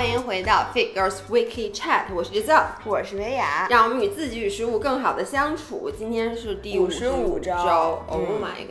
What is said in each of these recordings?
欢迎回到 Fit Girls Weekly Chat，我是 Giselle，我是维雅，让我们与自己与食物更好的相处。今天是第五十55周。周，Oh 嗯。my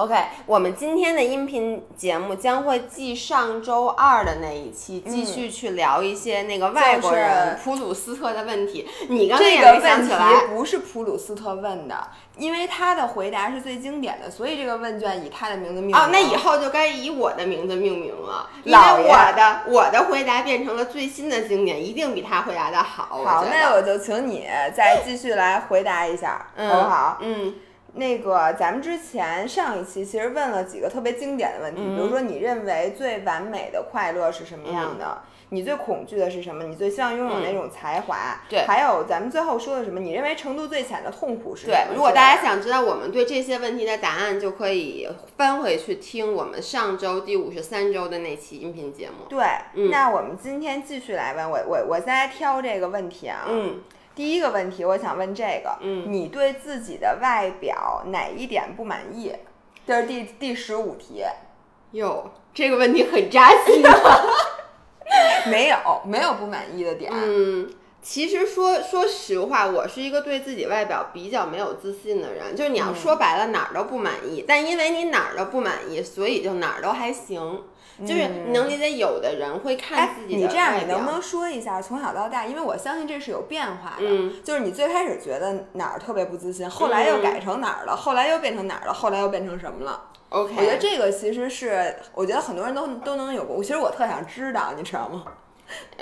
god！OK，我们今天的音频节目将会继上周二的那一期，继续去聊一些那个外国人普鲁斯特的问题。你刚才这也没个问题想起来，不是普鲁斯特问的，因为他的回答是最经典的，所以这个问卷以他的名字命名。哦，那以后就该以我的名字命名了，因为我的我的回答变成了最新的经典，一定比他回答的好。好，那我就请你再继续来回答一下，嗯好不好？嗯，那个咱们之前上一期其实问了几个特别经典的问题，嗯比如说你认为最完美的快乐是什么样的？你最恐惧的是什么？你最希望拥有哪种才华？嗯对还有咱们最后说的什么？你认为程度最浅的痛苦是什么？对，如果大家想知道我们对这些问题的答案，就可以翻回去听我们上周第五十三周的那期音频节目。对，嗯那我们今天继续来问我，我我现在挑这个问题啊。嗯，第一个问题，我想问这个，嗯你对自己的外表哪一点不满意？这是第第十五题，哟，这个问题很扎心啊。没有没有不满意的点。嗯，其实说说实话，我是一个对自己外表比较没有自信的人。就是你要说白了，哪儿都不满意，但因为你哪儿都不满意，所以就哪儿都还行。就是你能理解，有的人会看哎，自己的你这样，你能不能说一下从小到大？因为我相信这是有变化的。嗯，就是你最开始觉得哪儿特别不自信，后来又改成哪儿了，后来又变成哪儿了，后来又变成什么了？OK，我觉得这个其实是，我觉得很多人都都能有过。其实我特想知道，你知道吗？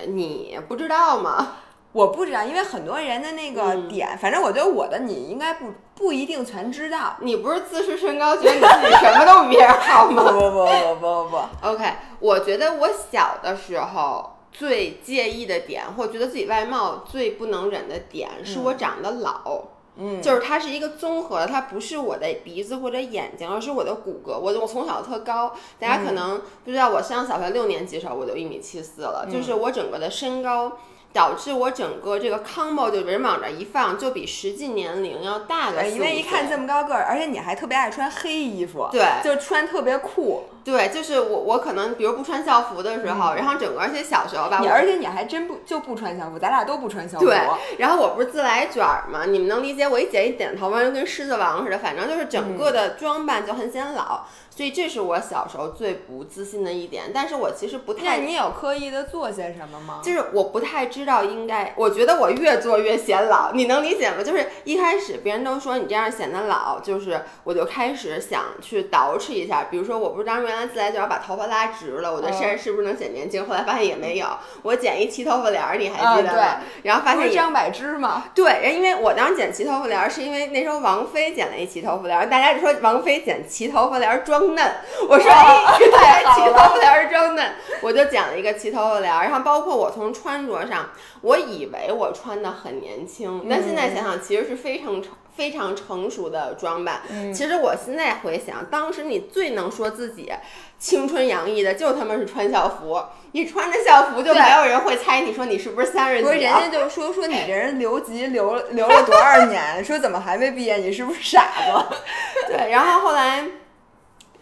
你不知道吗？我不知道，因为很多人的那个嗯点，反正我觉得我的你应该不不一定全知道。你不是自视身高，觉得你自己什么都比别人好不吗不不不不不？OK，我觉得我小的时候最介意的点，或觉得自己外貌最不能忍的点，是我长得老。嗯，就是它是一个综合的，它不是我的鼻子或者眼睛，而是我的骨骼。我我从小特高，大家可能不知道，我上小学六年级的时候我就一米七四了，就是我整个的身高。导致我整个这个 combo 就人往这一放，就比实际年龄要大个因为一看这么高个儿，而且你还特别爱穿黑衣服，对就穿特别酷。对，就是我我可能比如不穿校服的时候，然后整个而且小时候吧，我你而且你还真不就不穿校服，咱俩都不穿校服。对，然后我不是自来卷儿嘛，你们能理解我一剪一点头发就跟狮子王似的，反正就是整个的装扮就很显老，所以这是我小时候最不自信的一点。但是我其实不太那太，你有刻意的做些什么吗？就是我不太知道应该，我觉得我越做越显老，你能理解吗？就是一开始别人都说你这样显得老，就是我就开始想去捯饬一下，比如说我不是当时原来自来卷儿把头发拉直了，我觉得嗯这样是不是能显年轻？后来发现也没有，我剪一齐头发帘儿，你还啊记得吗？然后发现张柏芝吗？对，因为我当时剪齐头发帘儿，是因为那时候王菲剪了一齐头发帘儿，大家就说王菲剪齐头发帘儿装嫩，我说哎，原来齐头发帘儿装嫩，我就剪了一个齐头发帘儿。然后包括我从穿着上，我以为我穿的很年轻，但现在想想其实是非常成非常成熟的装扮。其实我现在回想，当时你最能说自己青春洋溢的，就他妈是穿校服。你穿着校服，就对没有人会猜你说你是不是三十不是？人家就说说你 这人留级留了留了多少年，说怎么还没毕业？你是不是傻子？对，然后后来，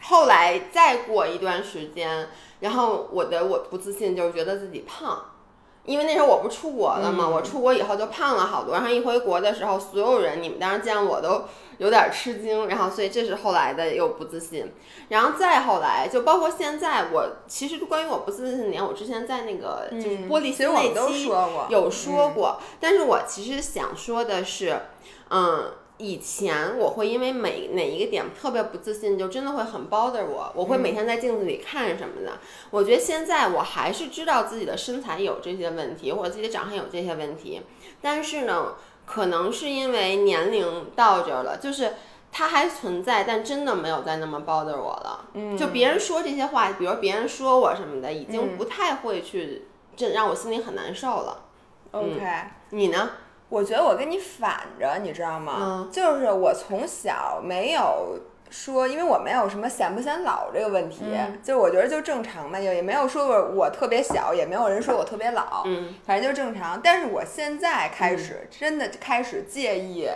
后来再过一段时间，然后我的我不自信就是觉得自己胖，因为那时候我不出国了嘛，我出国以后就胖了好多，然后一回国的时候，所有人你们当时见我都有点吃惊，然后所以这是后来的又不自信，然后再后来就包括现在，我其实关于我不自信的点，我之前在那个就是玻璃其实心那我们都期说过，有说过，但是我其实想说的是，嗯，以前我会因为每哪一个点特别不自信，就真的会很 bother 我，我会每天在镜子里看什么的。我觉得现在我还是知道自己的身材有这些问题，或者自己的长相有这些问题，但是呢，可能是因为年龄到这儿了，就是。它还存在，但真的没有再那么 bother 我了。嗯，就别人说这些话，比如别人说我什么的，已经不太会去，这让我心里很难受了。OK，、你呢？我觉得我跟你反着，你知道吗？嗯就是我从小没有说，因为我没有什么显不显老这个问题，嗯就是我觉得就正常嘛，也也没有说过我特别小，也没有人说我特别老，嗯反正就正常。但是我现在开始、真的开始介意，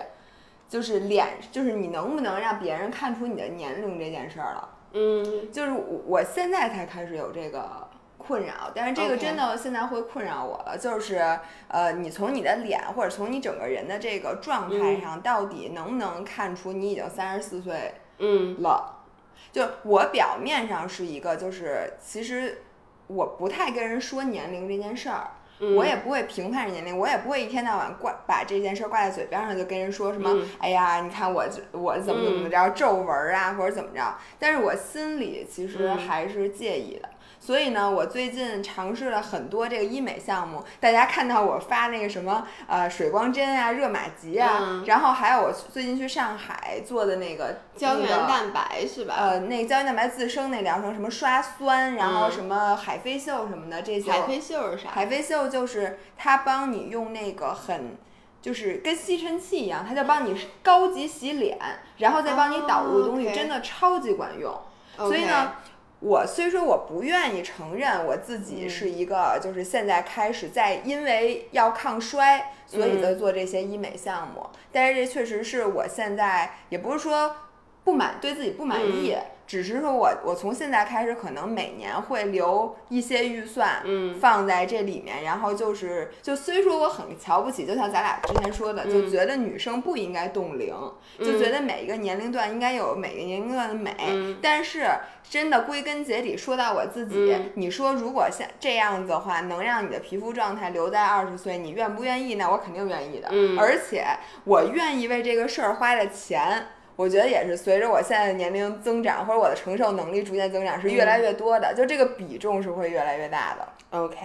就是脸，就是你能不能让别人看出你的年龄这件事儿了。嗯就是我我现在才开始有这个困扰，但是这个真的现在会困扰我了，就是呃，你从你的脸或者从你整个人的这个状态上，到底能不能看出你已经三十四岁嗯了？就我表面上是一个，就是其实我不太跟人说年龄这件事儿。嗯我也不会评判人年龄，我也不会一天到晚挂把这件事儿挂在嘴边上，就跟人说什么，嗯哎呀，你看我这我怎么怎么着皱纹儿啊，或者怎么着。但是我心里其实嗯还是介意的。所以呢，我最近尝试了很多这个医美项目，大家看到我发那个什么呃水光针啊、热玛吉啊，嗯然后还有我最近去上海做的那个胶原那个蛋白是吧？呃，那个胶原蛋白自生那疗程，什么刷酸，然后嗯什么海飞秀什么的这些，海飞秀是啥？海飞秀就是它帮你用那个很，就是跟吸尘器一样，它就帮你高级洗脸，然后再帮你导入东西，真的超级管用。所以呢，我虽说我不愿意承认我自己嗯是一个，就是现在开始在因为要抗衰，所以在做这些医美项目，但是这确实是我现在也不是说不满对自己不满意。嗯只是说我我从现在开始，可能每年会留一些预算，嗯放在这里面，然后就是就虽说我很瞧不起，就像咱俩之前说的，就嗯觉得女生不应该冻龄，就觉得每一个年龄段应该有每个年龄段的美，嗯但是真的归根结底说到我自己，嗯你说如果像这样子的话，能让你的皮肤状态留在二十岁，你愿不愿意？那我肯定愿意的，嗯而且我愿意为这个事儿花的钱。我觉得也是随着我现在的年龄增长，或者我的承受能力逐渐增长，是越来越多的，就这个比重是会越来越大的。OK，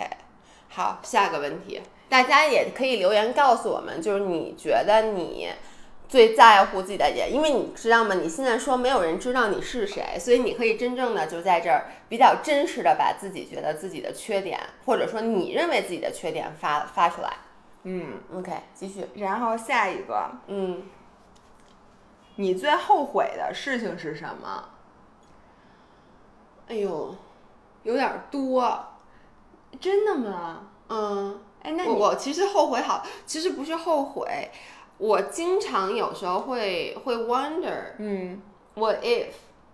好，下个问题，大家也可以留言告诉我们，就是你觉得你最在乎自己的点，因为你知道吗？你现在说没有人知道你是谁，所以你可以真正的就在这儿比较真实的把自己觉得自己的缺点，或者说你认为自己的缺点发发出来。嗯，OK，继续。然后下一个，嗯，你最后悔的事情是什么？哎呦，有点儿多。真的吗？嗯，哎，那我其实后悔好，其实不是后悔，我经常有时候会会 wonder 嗯 what if，、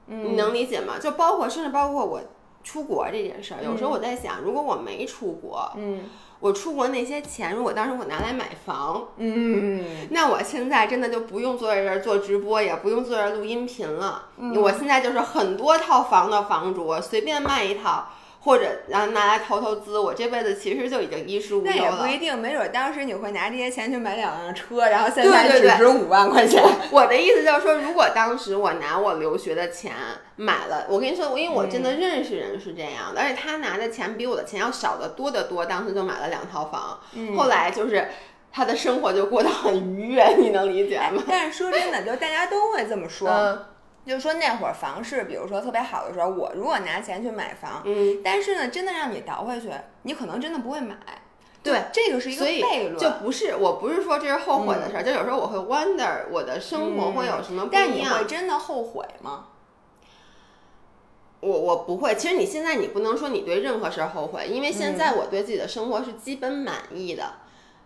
嗯你能理解吗？就包括甚至包括我出国这件事儿，有时候我在想，如果我没出国，嗯我出国那些钱，如果当时我拿来买房，嗯那我现在真的就不用坐在这儿做直播，也不用坐这儿录音频了。嗯我现在就是很多套房的房主，我随便卖一套，或者然后拿来投投资，我这辈子其实就已经衣食无那忧了。那也不一定，没准当时你会拿这些钱去买两辆车，然后现在对对只值五万块钱。我的意思就是说，如果当时我拿我留学的钱买了，我跟你说，因为我真的认识人是这样的，而且他拿的钱比我的钱要少得多得多，当时就买了两套房，后来就是他的生活就过得很愉悦，你能理解吗？但是说真的，就大家都会这么说，嗯就是说那会儿房市，比如说特别好的时候，我如果拿钱去买房，嗯，但是呢，真的让你倒回去，你可能真的不会买。对这个是一个悖论。就不是，我不是说这是后悔的事儿，就有时候我会 wonder 我的生活会有什么不一样。但你会真的后悔吗？我我不会，其实你现在你不能说你对任何事儿后悔，因为现在我对自己的生活是基本满意的。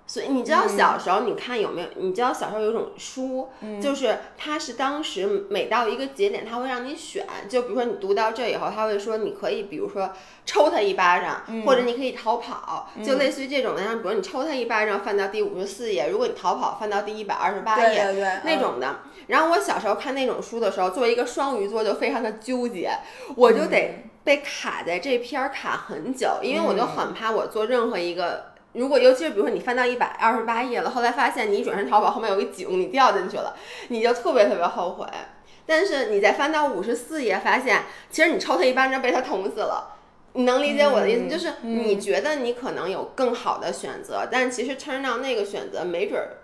所以你知道小时候你看有没有？你知道小时候有一种书，就是它是当时每到一个节点，它会让你选，就比如说你读到这以后，它会说你可以，比如说抽他一巴掌，或者你可以逃跑，就类似于这种的。然后比如你抽他一巴掌，翻到第五十四页；如果你逃跑，翻到第一百二十八页，对对对那种的。然后我小时候看那种书的时候，作为一个双鱼座，就非常的纠结，我就得被卡在这篇儿卡很久，因为我就很怕我做任何一个。如果尤其是比如说你翻到一百二十八页了，后来发现你一转身淘宝，后面有一井你掉进去了，你就特别特别后悔。但是你再翻到五十四页，发现其实你抽他一巴掌被他捅死了。你能理解我的意思，嗯就是你觉得你可能有更好的选择，但其实 turn down 那个选择没准儿，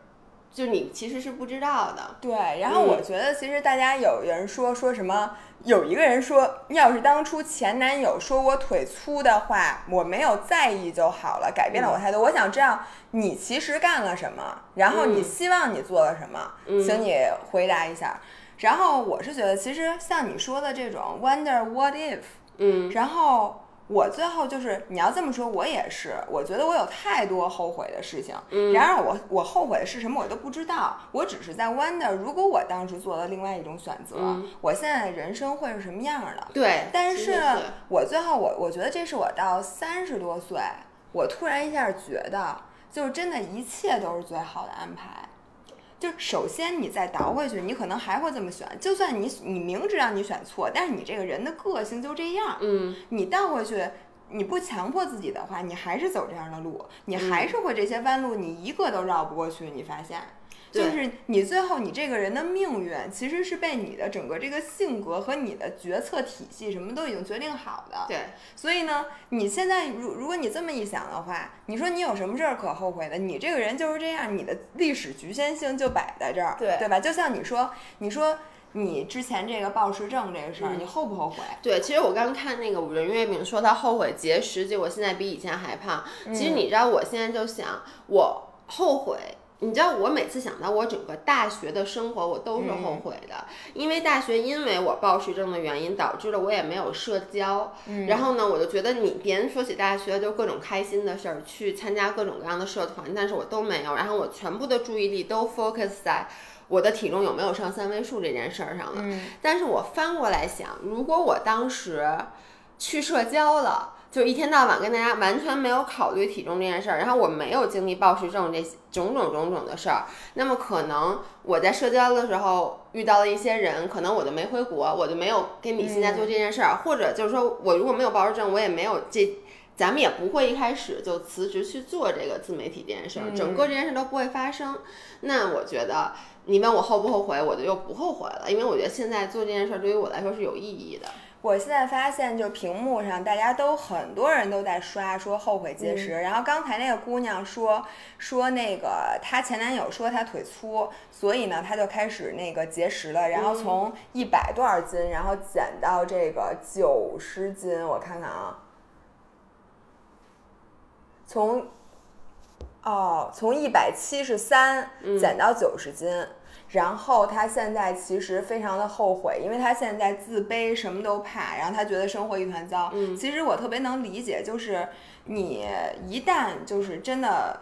就你其实是不知道的。对，然后我觉得其实大家有人说说什么，有一个人说，要是当初前男友说我腿粗的话，我没有在意就好了，改变了我态度。我想知道你其实干了什么，然后你希望你做了什么，请你回答一下。然后我是觉得，其实像你说的这种 wonder what if，嗯然后我最后就是你要这么说，我也是，我觉得我有太多后悔的事情。嗯然而我我后悔的是什么，我都不知道。我只是在 wonder，如果我当时做了另外一种选择，嗯我现在的人生会是什么样的？对，但是我最后我我觉得这是我到三十多岁，我突然一下觉得，就是真的一切都是最好的安排。就首先你再倒回去，你可能还会这么选，就算你你明知道你选错，但是你这个人的个性就这样，嗯，你倒回去。你不强迫自己的话，你还是走这样的路，你还是会这些弯路，你一个都绕不过去。你发现，就是你最后你这个人的命运，其实是被你的整个这个性格和你的决策体系什么都已经决定好的。对，所以呢，你现在如如果你这么一想的话，你说你有什么事儿可后悔的？你这个人就是这样，你的历史局限性就摆在这儿，对对吧？就像你说，你说你之前这个暴食症这个事儿，嗯你后不后悔？对，其实我刚看那个五仁月饼说他后悔节食，结果现在比以前还胖。其实你知道，我现在就想，我后悔。你知道，我每次想到我整个大学的生活，我都是后悔的，因为大学因为我暴食症的原因，导致了我也没有社交。然后呢，我就觉得你别人说起大学就各种开心的事儿，去参加各种各样的社团，但是我都没有。然后我全部的注意力都 focus 在我的体重有没有上三位数这件事儿上了。嗯但是我翻过来想，如果我当时去社交了，就一天到晚跟大家完全没有考虑体重这件事儿，然后我没有经历暴食症这些种种种种的事儿，那么可能我在社交的时候遇到了一些人，可能我就没回国，我就没有跟你现在做这件事儿，或者就是说我如果没有暴食症，我也没有这。咱们也不会一开始就辞职去做这个自媒体这件事儿，整个这件事都不会发生。那我觉得，你问我后不后悔，我就又不后悔了，因为我觉得现在做这件事儿对于我来说是有意义的。我现在发现，就屏幕上大家都很多人都在刷说后悔节食，然后刚才那个姑娘说说那个她前男友说她腿粗，所以呢她就开始那个节食了，然后从一百多少斤，然后减到这个九十斤，我看看啊，从哦从一百七十三减到九十斤。然后他现在其实非常的后悔，因为他现在自卑，什么都怕，然后他觉得生活一团糟。嗯其实我特别能理解，就是你一旦就是真的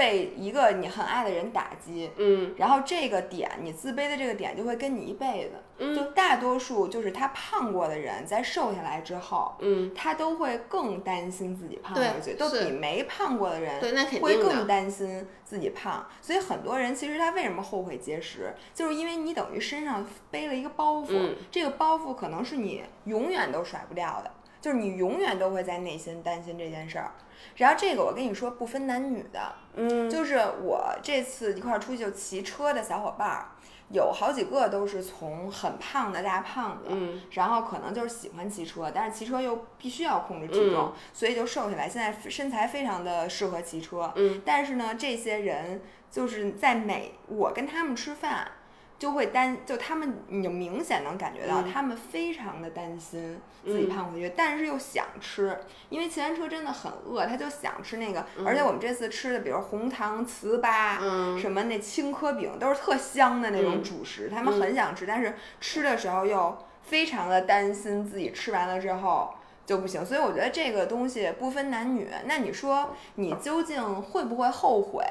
被一个你很爱的人打击，嗯然后这个点你自卑的这个点就会跟你一辈子。嗯就大多数就是他胖过的人，在瘦下来之后，嗯，他都会更担心自己胖对回去，都比没胖过的人对，那肯会定的。更担心自己胖，所以很多人其实他为什么后悔节食，就是因为你等于身上背了一个包袱，嗯这个包袱可能是你永远都甩不掉的，就是你永远都会在内心担心这件事儿。然后这个我跟你说不分男女的，嗯就是我这次一块儿出去就骑车的小伙伴儿，有好几个都是从很胖的大胖子，嗯然后可能就是喜欢骑车，但是骑车又必须要控制体重，嗯所以就瘦下来。现在身材非常的适合骑车，嗯但是呢，这些人就是在每我跟他们吃饭。就会担，就他们，你就明显能感觉到，嗯。他们非常的担心自己嗯。胖回去，但是又想吃，因为骑完车真的很饿，他就想吃那个。而且我们这次吃的，比如红糖糍粑，嗯。什么那青稞饼，都是特香的那种嗯。主食，他们很想吃，但是吃的时候又非常的担心自己吃完了之后就不行，所以我觉得这个东西不分男女。那你说你究竟会不会后悔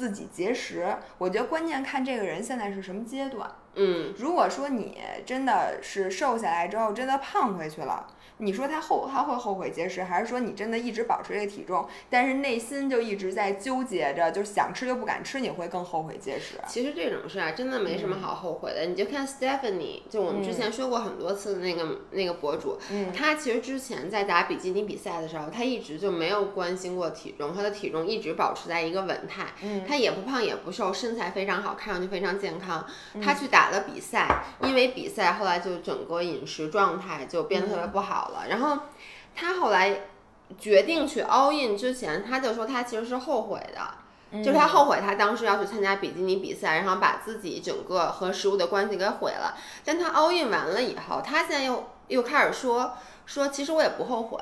自己节食？我觉得关键看这个人现在是什么阶段。嗯如果说你真的是瘦下来之后真的胖回去了，你说他后他会后悔节食，还是说你真的一直保持这个体重，但是内心就一直在纠结着，就是想吃又不敢吃，你会更后悔节食？其实这种事啊，真的没什么好后悔的。你就看 Stephanie，就我们之前说过很多次的那个、那个博主，嗯其实之前在打比基尼比赛的时候，他一直就没有关心过体重，他的体重一直保持在一个稳态，嗯她也不胖也不瘦，身材非常好，看上去非常健康。嗯她去打了比赛，因为比赛后来就整个饮食状态就变得特别嗯不好了，然后他后来决定去 all in 之前，他就说他其实是后悔的。就是他后悔，他当时要去参加比基尼比赛，然后把自己整个和食物的关系给毁了。但他 all in 完了以后，他现在又又开始说说，其实我也不后悔，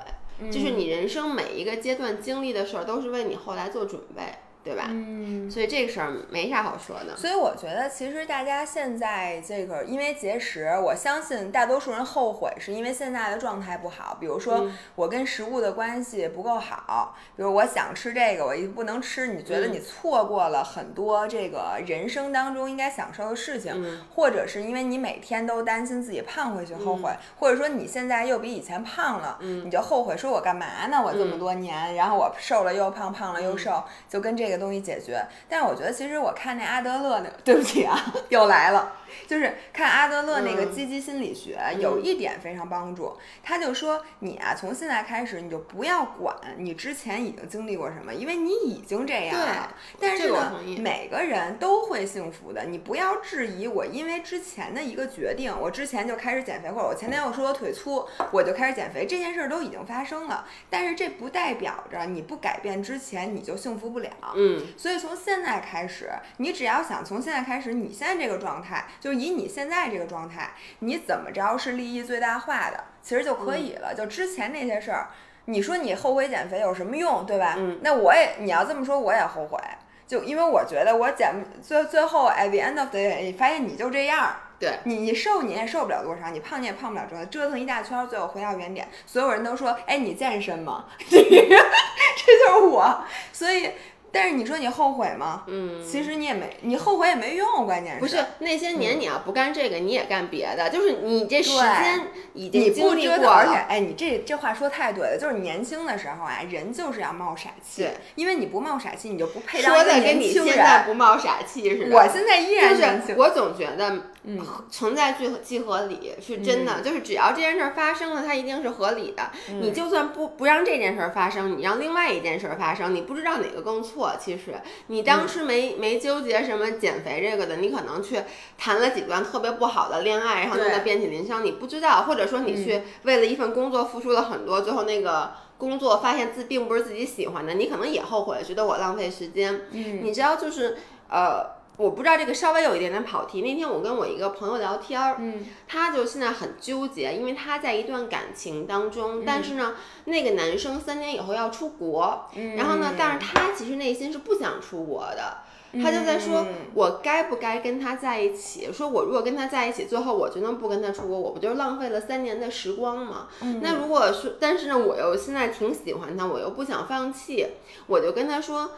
就是你人生每一个阶段经历的事儿，都是为你后来做准备。对吧？嗯。所以这个事儿没啥好说的。所以我觉得，其实大家现在这个因为节食，我相信大多数人后悔是因为现在的状态不好。比如说，我跟食物的关系不够好，比如我想吃这个，我一不能吃，你觉得你错过了很多这个人生当中应该享受的事情，或者是因为你每天都担心自己胖回去后悔，或者说你现在又比以前胖了，你就后悔说我干嘛呢？我这么多年，然后我瘦了又胖，胖了又瘦，就跟这个东西解决。但是我觉得，其实我看那阿德勒那，对不起啊，又来了。就是看阿德勒那个积极心理学，有一点非常帮助。他就说，你啊，从现在开始，你就不要管你之前已经经历过什么，因为你已经这样了。但是呢，每个人都会幸福的。你不要质疑我，因为之前的一个决定，我之前就开始减肥，或者我前天我说我腿粗，我就开始减肥，这件事儿都已经发生了。但是这不代表着你不改变之前你就幸福不了。嗯。所以从现在开始，你只要想从现在开始，你现在这个状态。就以你现在这个状态，你怎么着是利益最大化的，其实就可以了。就之前那些事儿，你说你后悔减肥有什么用，对吧？嗯。那我也，你要这么说，我也后悔。就因为我觉得我减最最后 at the end of the day，你发现你就这样。对。你你瘦你也瘦不了多少，你胖你也胖不了多少，折腾一大圈，最后回到原点。所有人都说，哎，你健身吗？这就是我。所以。但是你说你后悔吗？嗯，其实你也没，你后悔也没用，关键是。不是那些年你要不干这个，你也干别的，就是你这时间已经经历过，而且哎，你这这话说太对了，就是年轻的时候啊，人就是要冒傻气，因为你不冒傻气，你就不配当一个年轻人。现在不冒傻气似的。我现在依然年轻。我总觉得，嗯，存在即即合理，是真的，就是只要这件事儿发生了，它一定是合理的。你就算不不让这件事儿发生，你让另外一件事儿发生，你不知道哪个更错。错，其实你当时没没纠结什么减肥这个的，你可能去谈了几段特别不好的恋爱，然后弄得遍体鳞伤，你不知道，或者说你去为了一份工作付出了很多，最后那个工作发现自并不是自己喜欢的，你可能也后悔，觉得我浪费时间。嗯，你知道就是呃。我不知道这个稍微有一点点跑题。那天我跟我一个朋友聊天儿，嗯，他就现在很纠结，因为他在一段感情当中，但是呢，那个男生三年以后要出国，然后呢，但是他其实内心是不想出国的，他就在说，我该不该跟他在一起？说我如果跟他在一起，最后我决定不跟他出国，我不就浪费了三年的时光吗？那如果说，但是呢，我又现在挺喜欢他，我又不想放弃，我就跟他说，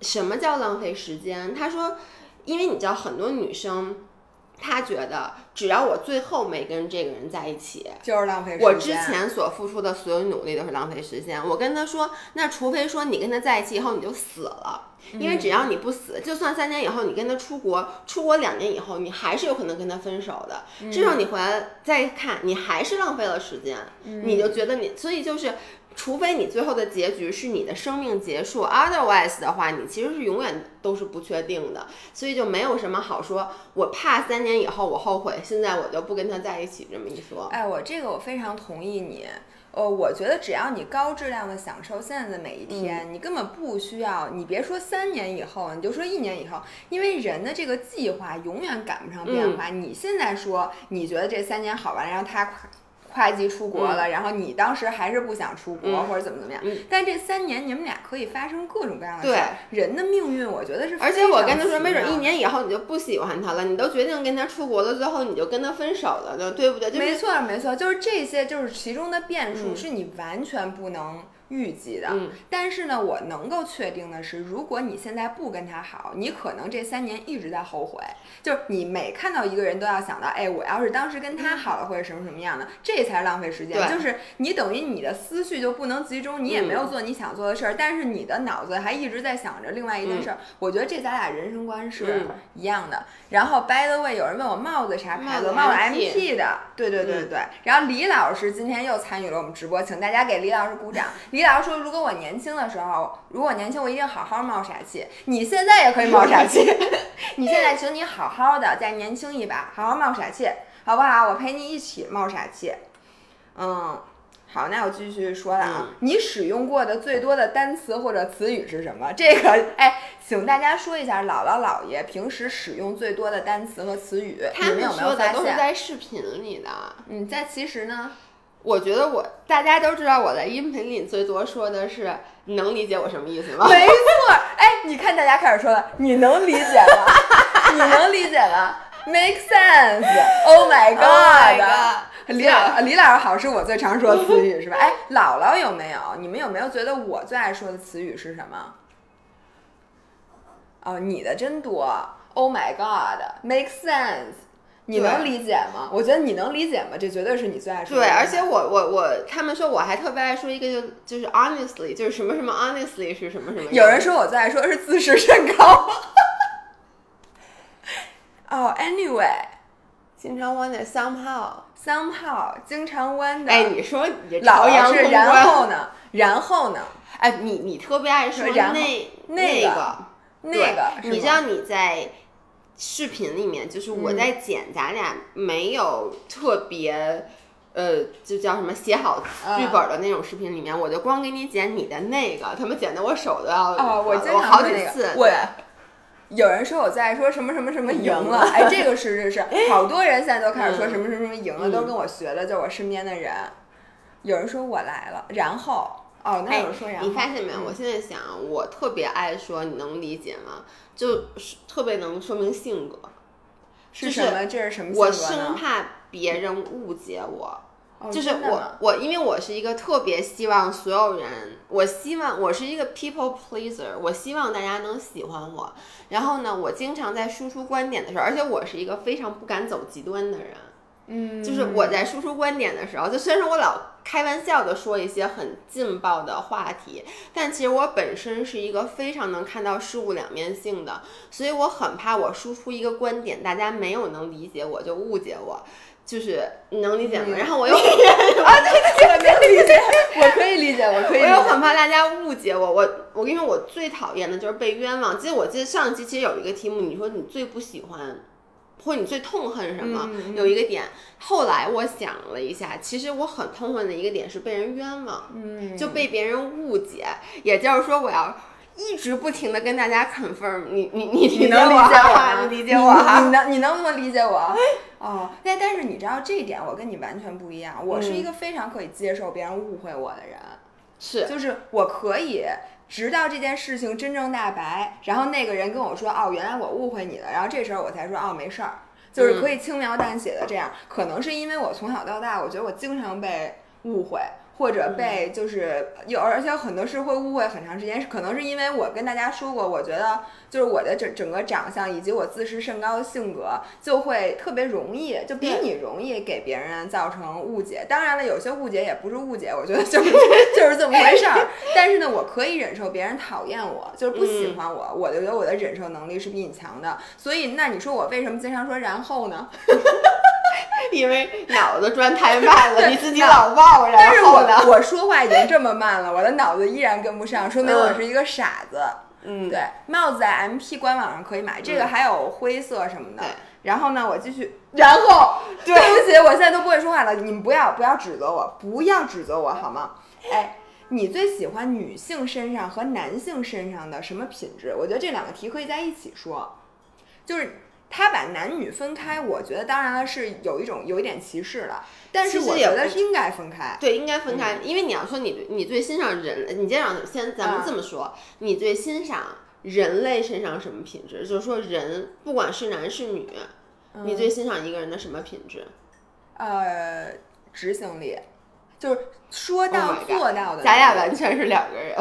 什么叫浪费时间？他说。因为你知道，很多女生，她觉得只要我最后没跟这个人在一起，就是浪费时间。我之前所付出的所有努力都是浪费时间。我跟他说，那除非说你跟他在一起以后你就死了，因为只要你不死，就算三年以后你跟他出国，出国两年以后你还是有可能跟他分手的。至少你回来再看，你还是浪费了时间，你就觉得你，所以就是。除非你最后的结局是你的生命结束，otherwise 的话，你其实是永远都是不确定的，所以就没有什么好说。我怕三年以后我后悔，现在我就不跟他在一起这么一说。哎，我这个我非常同意你。呃，我觉得只要你高质量的享受现在的每一天，你根本不需要。你别说三年以后，你就说一年以后，因为人的这个计划永远赶不上变化。你现在说你觉得这三年好玩，然后他。会计出国了，然后你当时还是不想出国或者怎么怎么样？但这三年你们俩可以发生各种各样的事。人的命运，我觉得是。而且我跟他说，没准一年以后你就不喜欢他了，你都决定跟他出国了，最后你就跟他分手了，对对不对？没错，没错，就是这些，就是其中的变数，是你完全不能。预计的，但是呢，我能够确定的是，如果你现在不跟他好，你可能这三年一直在后悔。就是你每看到一个人都要想到，哎，我要是当时跟他好了，或者什么什么样的，这才是浪费时间。就是你等于你的思绪就不能集中，你也没有做你想做的事儿，但是你的脑子还一直在想着另外一件事儿。我觉得这咱俩人生观是一样的。然后，by the way，有人问我帽子啥牌子？帽子 MP 的。对对对对。然后李老师今天又参与了我们直播，请大家给李老师鼓掌。李 老师说：“如果我年轻的时候，如果年轻，我一定好好冒傻气。你现在也可以冒傻气，你现在请你好好的再年轻一把，好好冒傻气，好不好？我陪你一起冒傻气。嗯，好，那我继续说了啊。你使用过的最多的单词或者词语是什么？这个，哎，请大家说一下，姥姥姥爷平时使用最多的单词和词语，你们有没有发现？都是在视频里的。嗯，在其实呢？”我觉得我大家都知道我在音频里最多说的是，你能理解我什么意思吗？没错，哎，你看大家开始说了，你能理解吗，你能理解吗，make sense，Oh my Oh my god，god。李老李老师好是我最常说的词语是吧？哎，姥姥有没有？你们有没有觉得我最爱说的词语是什么？哦，你的真多，Oh my god，make sense，你能理解吗？我觉得你能理解吗？这绝对是你最爱说的。对，而且我我我，他们说我还特别爱说一个就就是 honestly，就是什么什么 honestly 是什么什么。有人说我最爱说的是自视甚高。哦、a n y w a y 经常 wonder somehow。somehow 经常 wonder。哎，你说你老杨是然后呢？然后呢？哎，你你特别爱说说然后那那个个那个你知道你在视频里面，就是我在剪，咱俩没有特别。呃，就叫什么写好剧本的那种视频里面，我就光给你剪你的那个，他们剪的我手都要哦，我经我好常那个几次，有人说我在说什么什么什么赢赢了，哎，这个是是是，好多人现在都开始说嗯什么什么什么赢了，都跟我学的，就我身边的人。有人说我来了，然后哦，那哎有说然后，你发现没有？嗯我现在想，我特别爱说，你能理解吗？就是特别能说明性格。就是是什么？这是什么性我？生怕别人误解我，哦就是我我因为我是一个特别希望所有人，我希望我是一个 people pleaser，我希望大家能喜欢我。然后呢，我经常在输出观点的时候，而且我是一个非常不敢走极端的人。嗯，就是我在输出观点的时候，就虽然说我老开玩笑的说一些很劲爆的话题，但其实我本身是一个非常能看到事物两面性的，所以我很怕我输出一个观点，大家没有能理解我就误解我，就是你能理解吗？嗯然后我又啊，对对对，我能理解，我可以理解，我可以。我又很怕大家误解我，我我跟你说，我最讨厌的就是被冤枉。其实我记得上一期其实有一个题目，你说你最不喜欢。或者你最痛恨什么？有一个点，后来我想了一下，其实我很痛恨的一个点是被人冤枉。嗯，就被别人误解，也就是说，我要一直不停的跟大家 confirm，你你你你能理解我哈，吗？你理解我哈，你你能你能不能理解我？哦，但但是你知道这一点，我跟你完全不一样。我是一个非常可以接受别人误会我的人，是就是我可以。直到这件事情真正大白，然后那个人跟我说：“哦，原来我误会你了。”然后这时候我才说：“哦，没事儿。”就是可以轻描淡写的这样。可能是因为我从小到大，我觉得我经常被误会，或者被就是有，而且有很多事会误会很长时间。可能是因为我跟大家说过，我觉得就是我的整整个长相以及我自视甚高的性格，就会特别容易，就比你容易给别人造成误解。当然了，有些误解也不是误解，我觉得就是 就是这么回事儿。但是呢，我可以忍受别人讨厌我，就是不喜欢我，我就觉得我的忍受能力是比你强的。所以，那你说我为什么经常说然后呢？因为脑子转太慢了，你自己老忘，但是然后呢？我我说话已经这么慢了，我的脑子依然跟不上，说明我是一个傻子。嗯，对，帽子在 MP 官网上可以买，这个还有灰色什么的。对然后呢，我继续，然后对不起，我现在都不会说话了，你们不要不要指责我，不要指责我好吗？哎，你最喜欢女性身上和男性身上的什么品质？我觉得这两个题可以在一起说，就是。他把男女分开，我觉得当然了是有一种有一点歧视了，但是我觉得是应该分开。对，应该分嗯开，因为你要说你你最欣赏人，你这样先咱们啊这么说，你最欣赏人类身上什么品质？就是说人不管是男是女，你最欣赏一个人的什么品质？呃，执行力，就是说 Oh 到做到的。咱俩完全是两个人。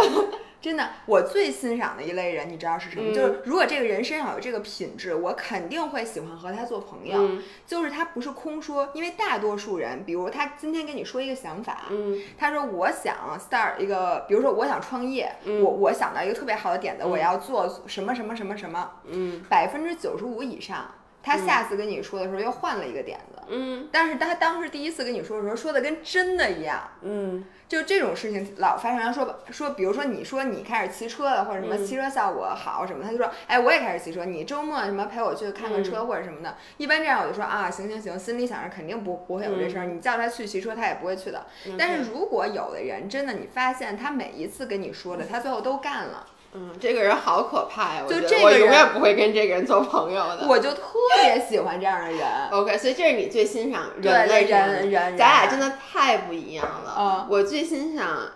真的，我最欣赏的一类人，你知道是什么？嗯就是如果这个人身上有这个品质，我肯定会喜欢和他做朋友。嗯就是他不是空说，因为大多数人，比如他今天跟你说一个想法，嗯他说我想 start 一个，比如说我想创业，嗯我我想到一个特别好的点子，我要做什么什么什么什么，嗯百分之九十五以上，他下次跟你说的时候又换了一个点子。嗯。但是他当时第一次跟你说的时候，说的跟真的一样，嗯。就这种事情老发生。说说，比如说你说你开始骑车了，或者什么嗯。骑车效果好什么，他就说，哎，我也开始骑车，你周末什么陪我去看看车或者什么的。一般这样我就说啊，行行行，心里想着肯定不不会有这事儿，你叫他去骑车，他也不会去的。但是如果有的人真的，你发现他每一次跟你说的，他最后都干了，嗯，这个人好可怕呀！我就觉得我永这个人远不会跟这个人做朋友的。我就特别喜欢这样的人。OK，所以这是你最欣赏对人类对人人咱俩真的太不一样了。嗯我最欣赏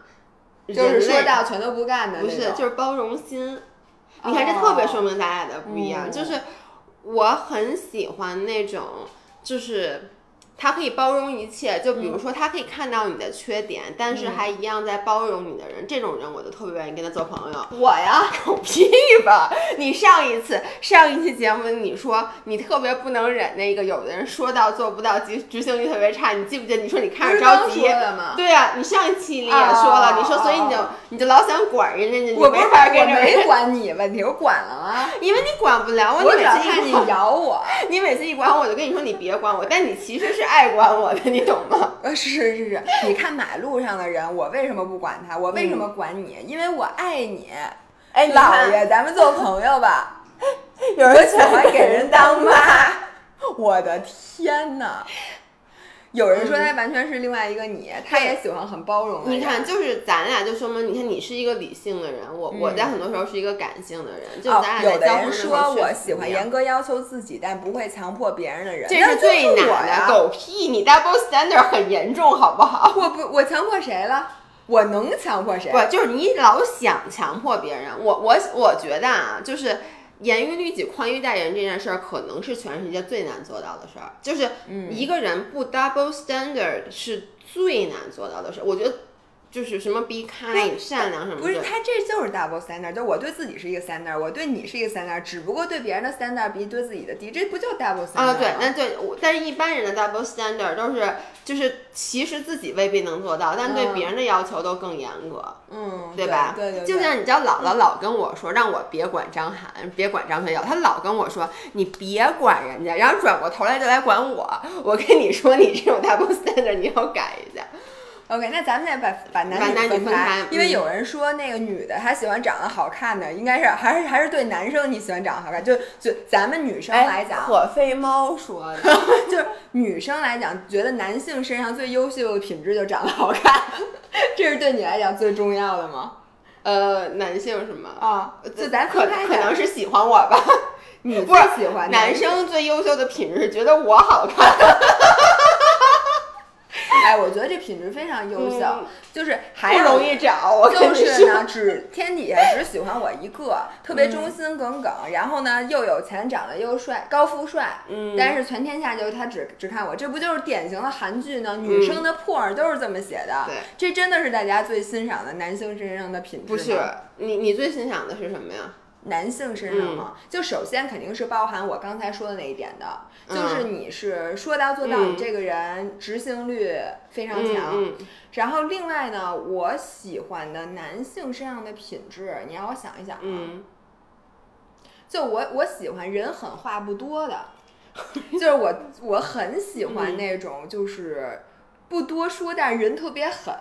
就是说到全都不干的那不，是就是包容心。你看，这特别说明咱俩的不一样。嗯就是我很喜欢那种，就是他可以包容一切。就比如说，他可以看到你的缺点，但是还一样在包容你的人，这种人我就特别愿意跟他做朋友。我呀，狗屁吧！你上一次上一期节目你说你特别不能忍那个有的人说到做不到，执执行力特别差，你记不记得？你说你看着着急？对呀、你上一期你也说了，哦你说所以你就哦你就老想管人家，你我没法跟我没管你问题，我管了吗？因为你管不了我，你每次要看你一管，咬我。你每次一管我，我就跟你说你别管我，但你其实是爱管我的，你懂吗？呃，是是是，你看马路上的人，我为什么不管他？我为什么管你？因为我爱你。哎老爷，咱们做朋友吧。有人喜欢 给人当妈。我的天哪！有人说他完全是另外一个你，他也喜欢很包容的。你看，就是咱俩就说明，你看你是一个理性的人，我、我在很多时候是一个感性的人，就哦咱，俩在交朋人友的时候说我喜欢严格要求自己，但不会强迫别人的人，这是最难呀的，狗屁！你 double standard 很严重，好不好？我不，我强迫谁了？我能强迫谁？不，就是你老想强迫别人。我我我觉得啊，就是严于律己、宽于待人这件事儿，可能是全世界最难做到的事儿。就是嗯一个人不 double standard 是最难做到的事儿。我觉得就是什么 be kind、善良什么不是，他这就是 double standard，就我对自己是一个 standard，我对你是一个 standard，只不过对别人的 standard 比对自己的低，这不叫 double standard 啊，对，那对，我但是一般人的 double standard 都是，就是其实自己未必能做到，但对嗯别人的要求都更严格。嗯，对吧？对对，就对像你知道，姥姥老跟我说，让我别管张涵，别管张学友，他老跟我说，你别管人家，然后转过头来就来管我。我跟你说，你这种 double standard 你要改一下。OK，那咱们再把把男把男女分分开因为嗯有人说那个女的她喜欢长得好看的，应该是还是还是对男生你喜欢长得好看，就就咱们女生来讲，可飞猫说的，就是女生来讲，觉得男性身上最优秀的品质就长得好看，这是对你来讲最重要的吗？呃，男性是吗？啊，就咱可分开讲可能是喜欢我吧。你不喜欢男生最优秀的品质是觉得我好看。哎，我觉得这品质非常优秀，嗯就是还不容易找，我就。是呢，只天底下只喜欢我一个，特别忠心耿耿，然后呢又有钱，长得又帅，高富帅，嗯但是全天下就他只只看我，这不就是典型的韩剧呢？女生的破儿都是这么写的，嗯对这真的是大家最欣赏的男性身上的品质不是你，你最欣赏的是什么呀？男性身上吗？就首先肯定是包含我刚才说的那一点的，就是你是说到做到，嗯你这个人执行力非常强。嗯然后另外呢，我喜欢的男性身上的品质，你让我想一想啊，嗯就我我喜欢人狠话不多的，就是我我很喜欢那种就是不多说，但是人特别狠。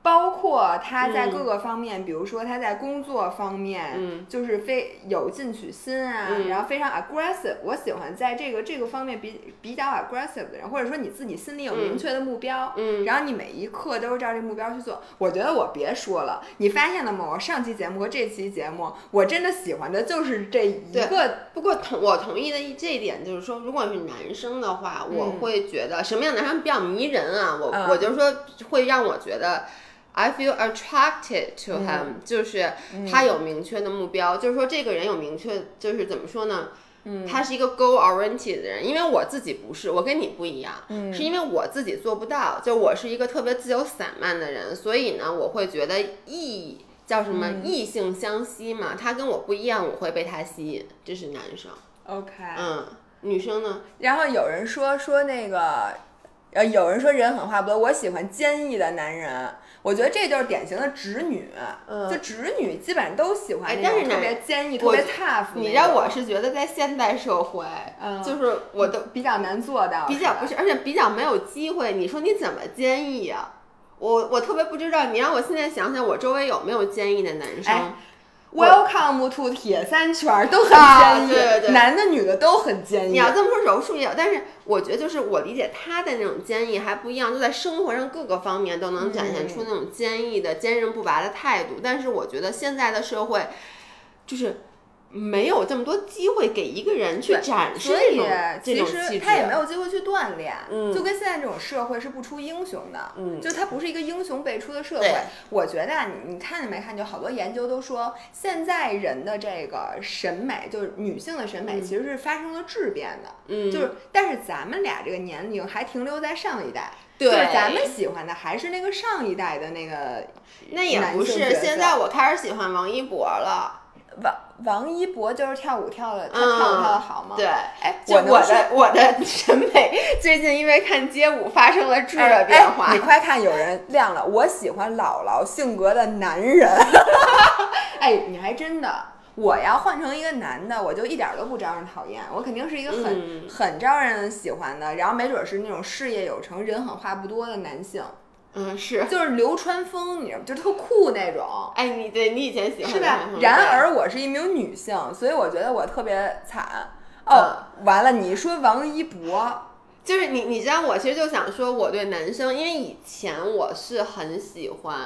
包括他在嗯各个方面，比如说他在工作方面，嗯就是非有进取心啊，嗯然后非常 aggressive。我喜欢在这个这个方面比比较 aggressive 的人，或者说你自己心里有明确的目标，嗯然后你每一刻都是照这个目标去做。我觉得我别说了，你发现了吗？我上期节目和这期节目，我真的喜欢的就是这一个。不过同我同意的一这一点就是说，如果是男生的话，我嗯会觉得什么样的男生比较迷人啊？我、嗯我就说会让我觉得。I feel attracted to him，、就是他有明确的目标，就是说这个人有明确，就是怎么说呢？嗯，他是一个 goal oriented 的人，因为我自己不是，我跟你不一样，嗯，是因为我自己做不到，就我是一个特别自由散漫的人，所以呢，我会觉得异叫什么异性相吸嘛，他跟我不一样，我会被他吸引，这是男生，OK，嗯，女生呢？然后有人说说那个，呃，有人说人狠话不多，我喜欢坚毅的男人。我觉得这就是典型的直女，嗯就直女基本上都喜欢特别坚毅、特别 tough。你知道我是觉得在现代社会，嗯就是我都比较难做到，比较不是，而且比较没有机会。你说你怎么坚毅啊？我我特别不知道，你让我现在想想，我周围有没有坚毅的男生？哎 Welcome to 铁三圈儿都很啊坚毅，对对对男的女的都很坚毅。你要这么说，柔术也有，但是我觉得就是我理解他的那种坚毅还不一样，就在生活上各个方面都能展现出那种坚毅的、坚韧不拔的态度。但是我觉得现在的社会就是没有这么多机会给一个人去展示所以这种这其种气质。实他也没有机会去锻炼，嗯就跟现在这种社会是不出英雄的，嗯就他不是一个英雄辈出的社会。我觉得啊，你你看见没看，就好多研究都说，现在人的这个审美，就是女性的审美，嗯其实是发生了质变的。嗯，就是，但是咱们俩这个年龄还停留在上一代，对就是咱们喜欢的还是那个上一代的那个那也不是。现在我开始喜欢王一博了。王王一博，就是跳舞跳的，他嗯跳舞跳的好吗？对，哎，就我能说的我的 审美最近因为看街舞发生了质的哎变化。哎你快看，有人亮了，我喜欢姥姥性格的男人。哎，你还真的。我要换成一个男的，我就一点都不招人讨厌，我肯定是一个很、嗯很招人喜欢的，然后没准是那种事业有成、人狠话不多的男性，嗯，是。就是流川枫，你知道吗？就特酷那种。哎，你对你以前喜欢是吧的然而我是一名女性，所以我觉得我特别惨。哦，完了，你说王一博，就是你，你知道我其实就想说，我对男生，因为以前我是很喜欢。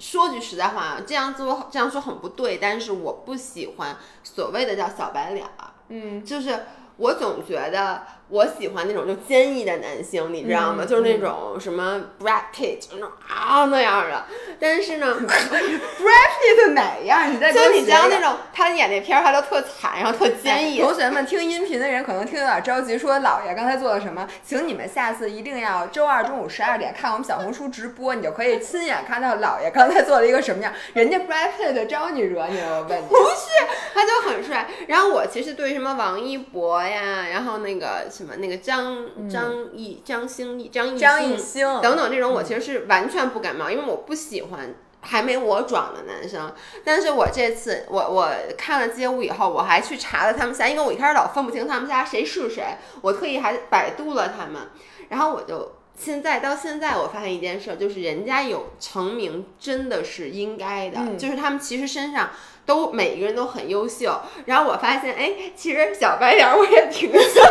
说句实在话，这样做这样说很不对，但是我不喜欢所谓的叫小白脸儿，嗯，就是我总觉得我喜欢那种就坚毅的男性，你知道吗？嗯就是那种什么 Brad Pitt 那种啊那样的，但是呢，Brad Pitt 哪样？你再给我就你知道那种他演那片儿，他都特惨，然后特坚毅哎。同学们听音频的人可能听得有点着急，说姥爷刚才做了什么？请你们下次一定要周二中午十二点看我们小红书直播，你就可以亲眼看到姥爷刚才做了一个什么样。人家 Brad Pitt 招你惹你了？我问你。不是他就很帅。然后我其实对什么王一博呀，然后那个什么那个张张艺、张兴艺、张艺嗯张艺兴兴等等这种，我其实是完全不感冒，因为我不喜欢。还没我壮的男生，但是我这次我我看了街舞以后，我还去查了他们仨，因为我一开始老分不清他们仨谁是谁，我特意还百度了他们，然后我就现在到现在，我发现一件事，就是人家有成名真的是应该的，嗯就是他们其实身上都每一个人都很优秀。然后我发现，哎，其实小白脸儿我也挺喜欢，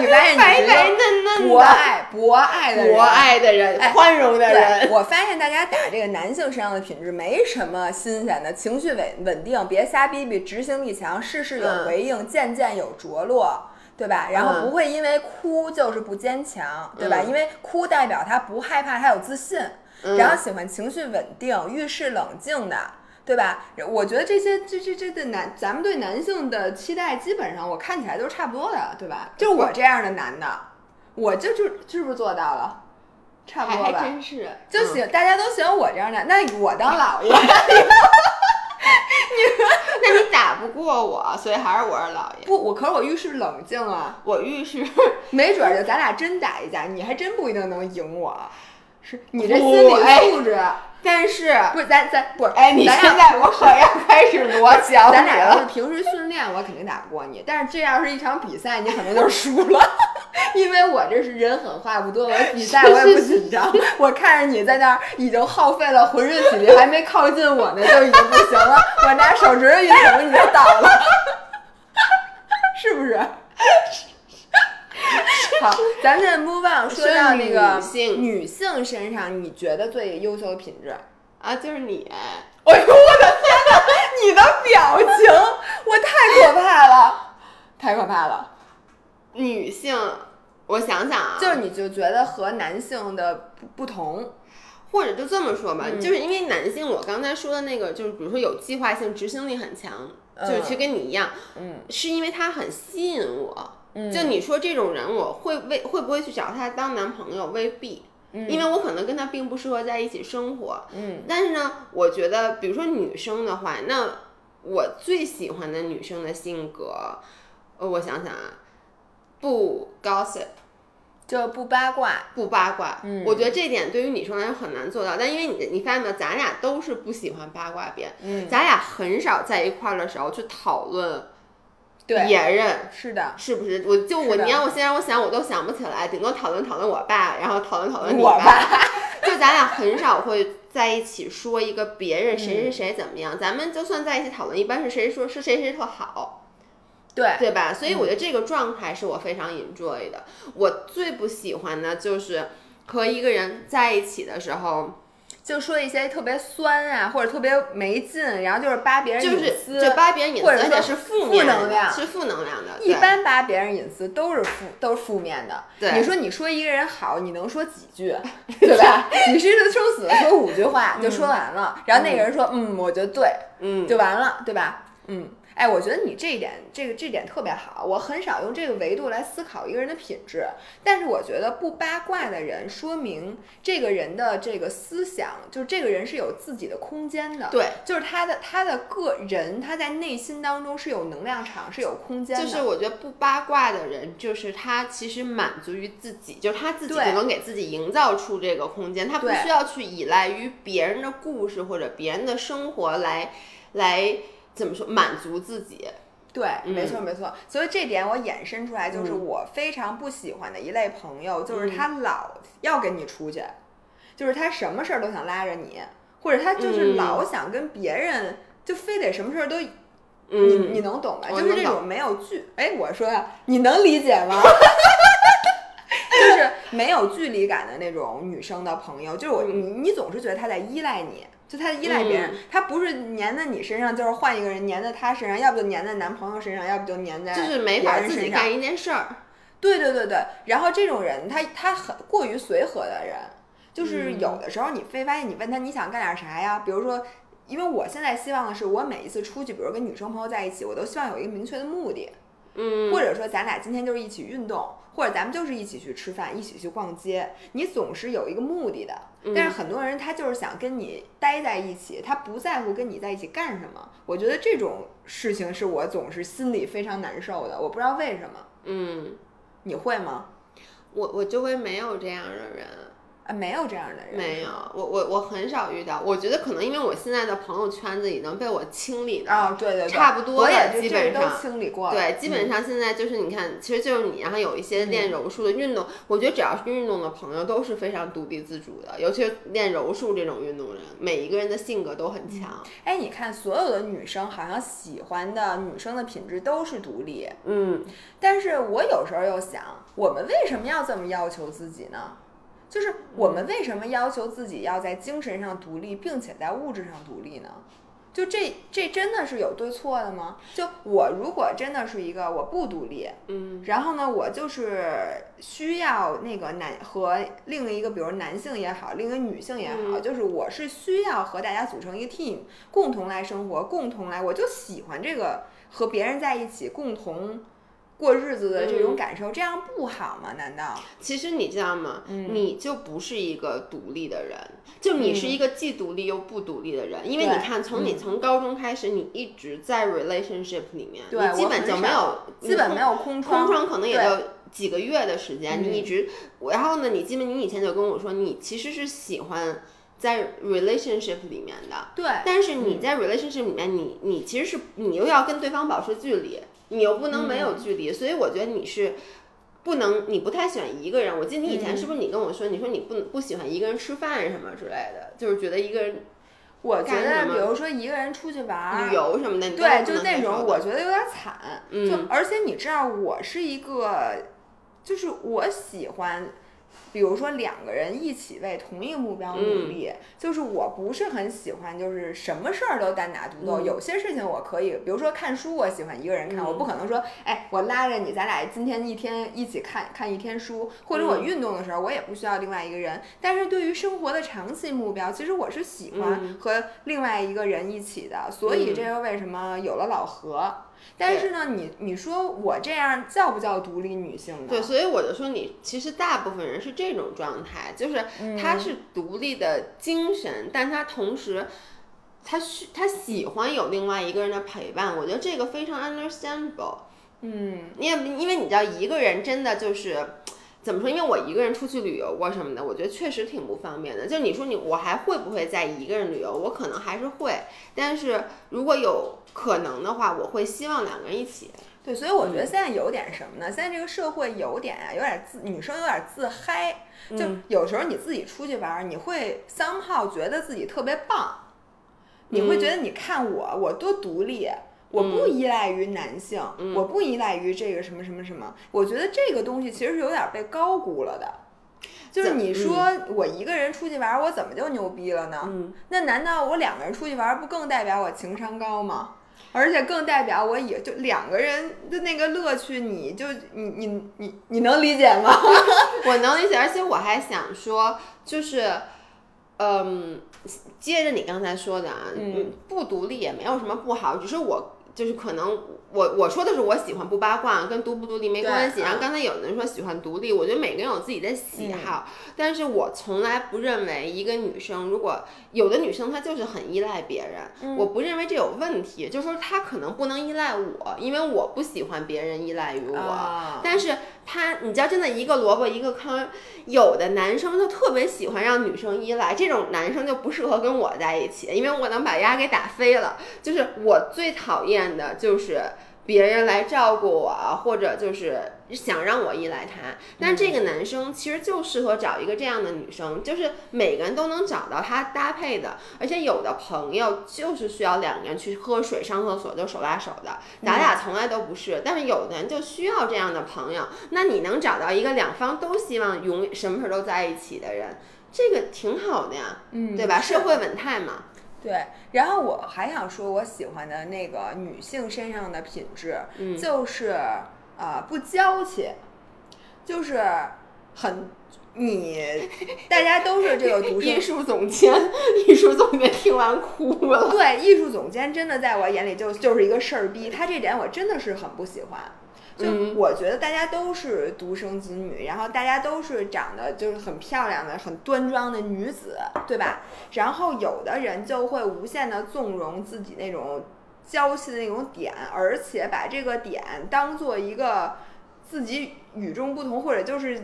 你发现你白白是一个嫩嫩的、博爱博爱的人，博爱的人、哎宽容的，人。我发现大家打这个男性身上的品质没什么新鲜的，情绪稳稳定，别瞎逼逼，执行力强，事事有嗯回应，件件有着落。对吧？然后嗯不会因为哭就是不坚强，对吧？嗯因为哭代表他不害怕，他有自信，嗯然后喜欢情绪稳定、遇事冷静的，对吧？我觉得这些这这这对男，咱们对男性的期待，基本上我看起来都是差不多的，对吧？就是我这样的男的，我就就是不是做到了？差不还还多吧。真是，就喜、大家都喜欢我这样的，那我当老 爷。那你打不过我，所以还是我是老爷。不，我可是我遇事冷静啊，我遇事 没准儿就咱俩真打一架，你还真不一定能赢我。是你这心理哎素质，但是，不是咱咱不是哎，你咱现在我好像 开始罗小你咱俩要是。平时训练，我肯定打不过你。但是这要是一场比赛，你可能就输了，因为我这是人狠话不多，我比赛我也不紧张。我看着你在那儿已经耗费了浑身体力，还没靠近我呢，就已经不行了。我拿手指头一捅，你就倒了，是不是？好，咱们现在 move on，说到那个女性女性身上，你觉得最优秀的品质？啊，就是你，哎呦，我的天哪！你的表情，我太可怕了，太可怕了。女性，我想想啊，就是你就觉得和男性的不不同，或者就这么说吧，嗯就是因为男性，我刚才说的那个，就是比如说有计划性、执行力很强，就是其实跟你一样，嗯是因为他很吸引我。嗯就你说这种人，我会为会不会去找他当男朋友？未必，因为我可能跟他并不适合在一起生活。嗯但是呢，我觉得，比如说女生的话，那我最喜欢的女生的性格，呃，我想想啊，不 gossip。就不八卦。不八卦，嗯我觉得这点对于女生来说很难做到。但因为你你发现没有，咱俩都是不喜欢八卦边，嗯，咱俩很少在一块儿的时候去讨论对，别人是的，是不是。我就我你让我现在我想，我都想不起来，顶多讨论讨论我爸，然后讨论讨论你我爸。就咱俩很少会在一起说一个别人谁谁嗯谁怎么样，咱们就算在一起讨论，一般是谁说是谁谁特好。对，对吧？所以我觉得这个状态是我非常 enjoy 的。我最不喜欢的就是和一个人在一起的时候，就说一些特别酸啊，或者特别没劲，然后就是扒别人隐私，就扒别人隐私，或者说而且是负负能量是负能量的。一对般扒别人隐私都是负都是负面的。对你说你说一个人好，你能说几句，对吧？你是生死的说五句话就说完了，然后那个人说嗯，我觉得对，嗯，就完了，对吧？嗯。哎，我觉得你这一点，这个这点特别好。我很少用这个维度来思考一个人的品质，但是我觉得不八卦的人，说明这个人的这个思想，就是这个人是有自己的空间的。对，就是他的他的个人，他在内心当中是有能量场，是有空间的。就是我觉得不八卦的人，就是他其实满足于自己，就是他自己能给自己营造出这个空间，他不需要去依赖于别人的故事或者别人的生活来来怎么说满足自己。对，嗯没错没错。所以这点我衍生出来，就是嗯我非常不喜欢的一类朋友，就是他老要跟你出去，就是他什么事儿都想拉着你，或者他就是嗯老想跟别人，就非得什么事儿都。你嗯你能懂吧？就是这种没有距，哎，我说呀，你能理解吗？就是没有距离感的那种女生的朋友，就是我嗯你你总是觉得她在依赖你，就她依赖别人，嗯她不是粘在你身上，就是换一个人粘在她身上，要不就粘在男朋友身上，要不就粘在就是没法自己干一件事儿。对对对对，然后这种人他他很过于随和的人，就是嗯有的时候你非发现，你问他你想干点啥呀？比如说，因为我现在希望的是，我每一次出去，比如跟女生朋友在一起，我都希望有一个明确的目的，嗯，或者说咱俩今天就是一起运动，或者咱们就是一起去吃饭，一起去逛街，你总是有一个目的的。嗯但是很多人他就是想跟你待在一起，他不在乎跟你在一起干什么。我觉得这种事情是我总是心里非常难受的，我不知道为什么。嗯，你会吗？我我周围没有这样的人。啊，没有这样的人，没有，我我我很少遇到。我觉得可能因为我现在的朋友圈子已经被我清理的，啊，对对对，差不多也了基本上清理过了，对，基本嗯上现在就是你看，其实就是你，然后有一些练柔术的运动，我觉得只要是运动的朋友都是非常独立自主的，尤其是练柔术这种运动人，每一个人的性格都很强。哎，你看所有的女生好像喜欢的女生的品质都是独立，嗯，但是我有时候又想，我们为什么要这么要求自己呢？就是我们为什么要求自己要在精神上独立，并且在物质上独立呢？就这这真的是有对错的吗？就我如果真的是一个我不独立，嗯，然后呢，我就是需要那个男和另一个，比如男性也好，另一个女性也好，嗯就是我是需要和大家组成一个 team，共同来生活，共同来，我就喜欢这个和别人在一起共同过日子的这种嗯。感受，这样不好吗？难道？其实你知道吗？嗯。你就不是一个独立的人，就你是一个既独立又不独立的人，因为你看，从你嗯。从高中开始，你一直在 relationship 里面，对你基本就没有，基本没有空窗空窗可能也对就几个月的时间，嗯你一直，然后呢，你基本你以前就跟我说，你其实是喜欢在 relationship 里面的，对，但是你在 relationship 里面，你你其实是你又要跟对方保持距离，你又不能没有距离，所以我觉得你是。不能，你不太喜欢一个人。我记得你以前是不是你跟我说，你说你不不喜欢一个人吃饭什么之类的，就是觉得一个人我觉得，比如说一个人出去玩儿，旅游什么的，你对，就那种我觉得有点惨。嗯就而且你知道，我是一个，就是我喜欢。比如说两个人一起为同一个目标嗯努力，就是我不是很喜欢，就是什么事儿都单打独斗。嗯有些事情我可以，比如说看书，我喜欢一个人看，嗯我不可能说，哎，我拉着你，咱俩今天一天一起看看一天书，或者我嗯运动的时候，我也不需要另外一个人。但是对于生活的长期目标，其实我是喜欢嗯和另外一个人一起的，所以嗯这又为什么有了老何？但是呢，你你说我这样叫不叫独立女性呢？对，所以我就说你其实大部分人是这种状态，就是嗯他是独立的精神，但他同时他需他喜欢有另外一个人的陪伴，我觉得这个非常 understandable。嗯，你也因为你知道一个人真的就是。怎么说？因为我一个人出去旅游过什么的，我觉得确实挺不方便的。就你说你我还会不会再一个人旅游？我可能还是会，但是如果有可能的话，我会希望两个人一起。对，所以我觉得现在有点什么呢？现在这个社会有点啊，有点自女生有点自嗨，就嗯有时候你自己出去玩儿，你会 somehow 觉得自己特别棒，你会觉得你看我，我多独立。我不依赖于男性，我不依赖于这个什么什么什么，我觉得这个东西其实是有点被高估了的。就是你说我一个人出去玩儿，我怎么就牛逼了呢？嗯，那难道我两个人出去玩儿，不更代表我情商高吗？而且更代表我也就两个人的那个乐趣，你就你你你你能理解吗？我能理解，而且我还想说，就是，嗯，接着你刚才说的啊，嗯，不独立也没有什么不好，只是我就是可能我我说的是我喜欢不八卦，跟独不独立没关系。然后刚才有人说喜欢独立，我觉得每个人有自己的喜好，但是我从来不认为一个女生如果有的女生她就是很依赖别人，我不认为这有问题，就是说她可能不能依赖我，因为我不喜欢别人依赖于我。啊。但是他，你知道，真的一个萝卜一个坑。有的男生就特别喜欢让女生依赖，这种男生就不适合跟我在一起，因为我能把丫给打飞了。就是我最讨厌的就是别人来照顾我，或者就是想让我依赖他。但这个男生其实就适合找一个这样的女生，就是每个人都能找到他搭配的。而且有的朋友就是需要两个人去喝水、上厕所就手拉手的，咱俩从来都不是。但是有的人就需要这样的朋友，那你能找到一个两方都希望永什么时候都在一起的人，这个挺好的呀，嗯对吧？社会稳态嘛。对，然后我还想说，我喜欢的那个女性身上的品质，嗯就是呃不娇气，就是很你 大家都是这个艺术总监，艺术总监听完哭了。对，艺术总监真的在我眼里就就是一个事儿逼，他这点我真的是很不喜欢。就嗯我觉得大家都是独生子女，然后大家都是长得就是很漂亮的、很端庄的女子，对吧？然后有的人就会无限的纵容自己那种娇气的那种点，而且把这个点当做一个自己与众不同，或者就是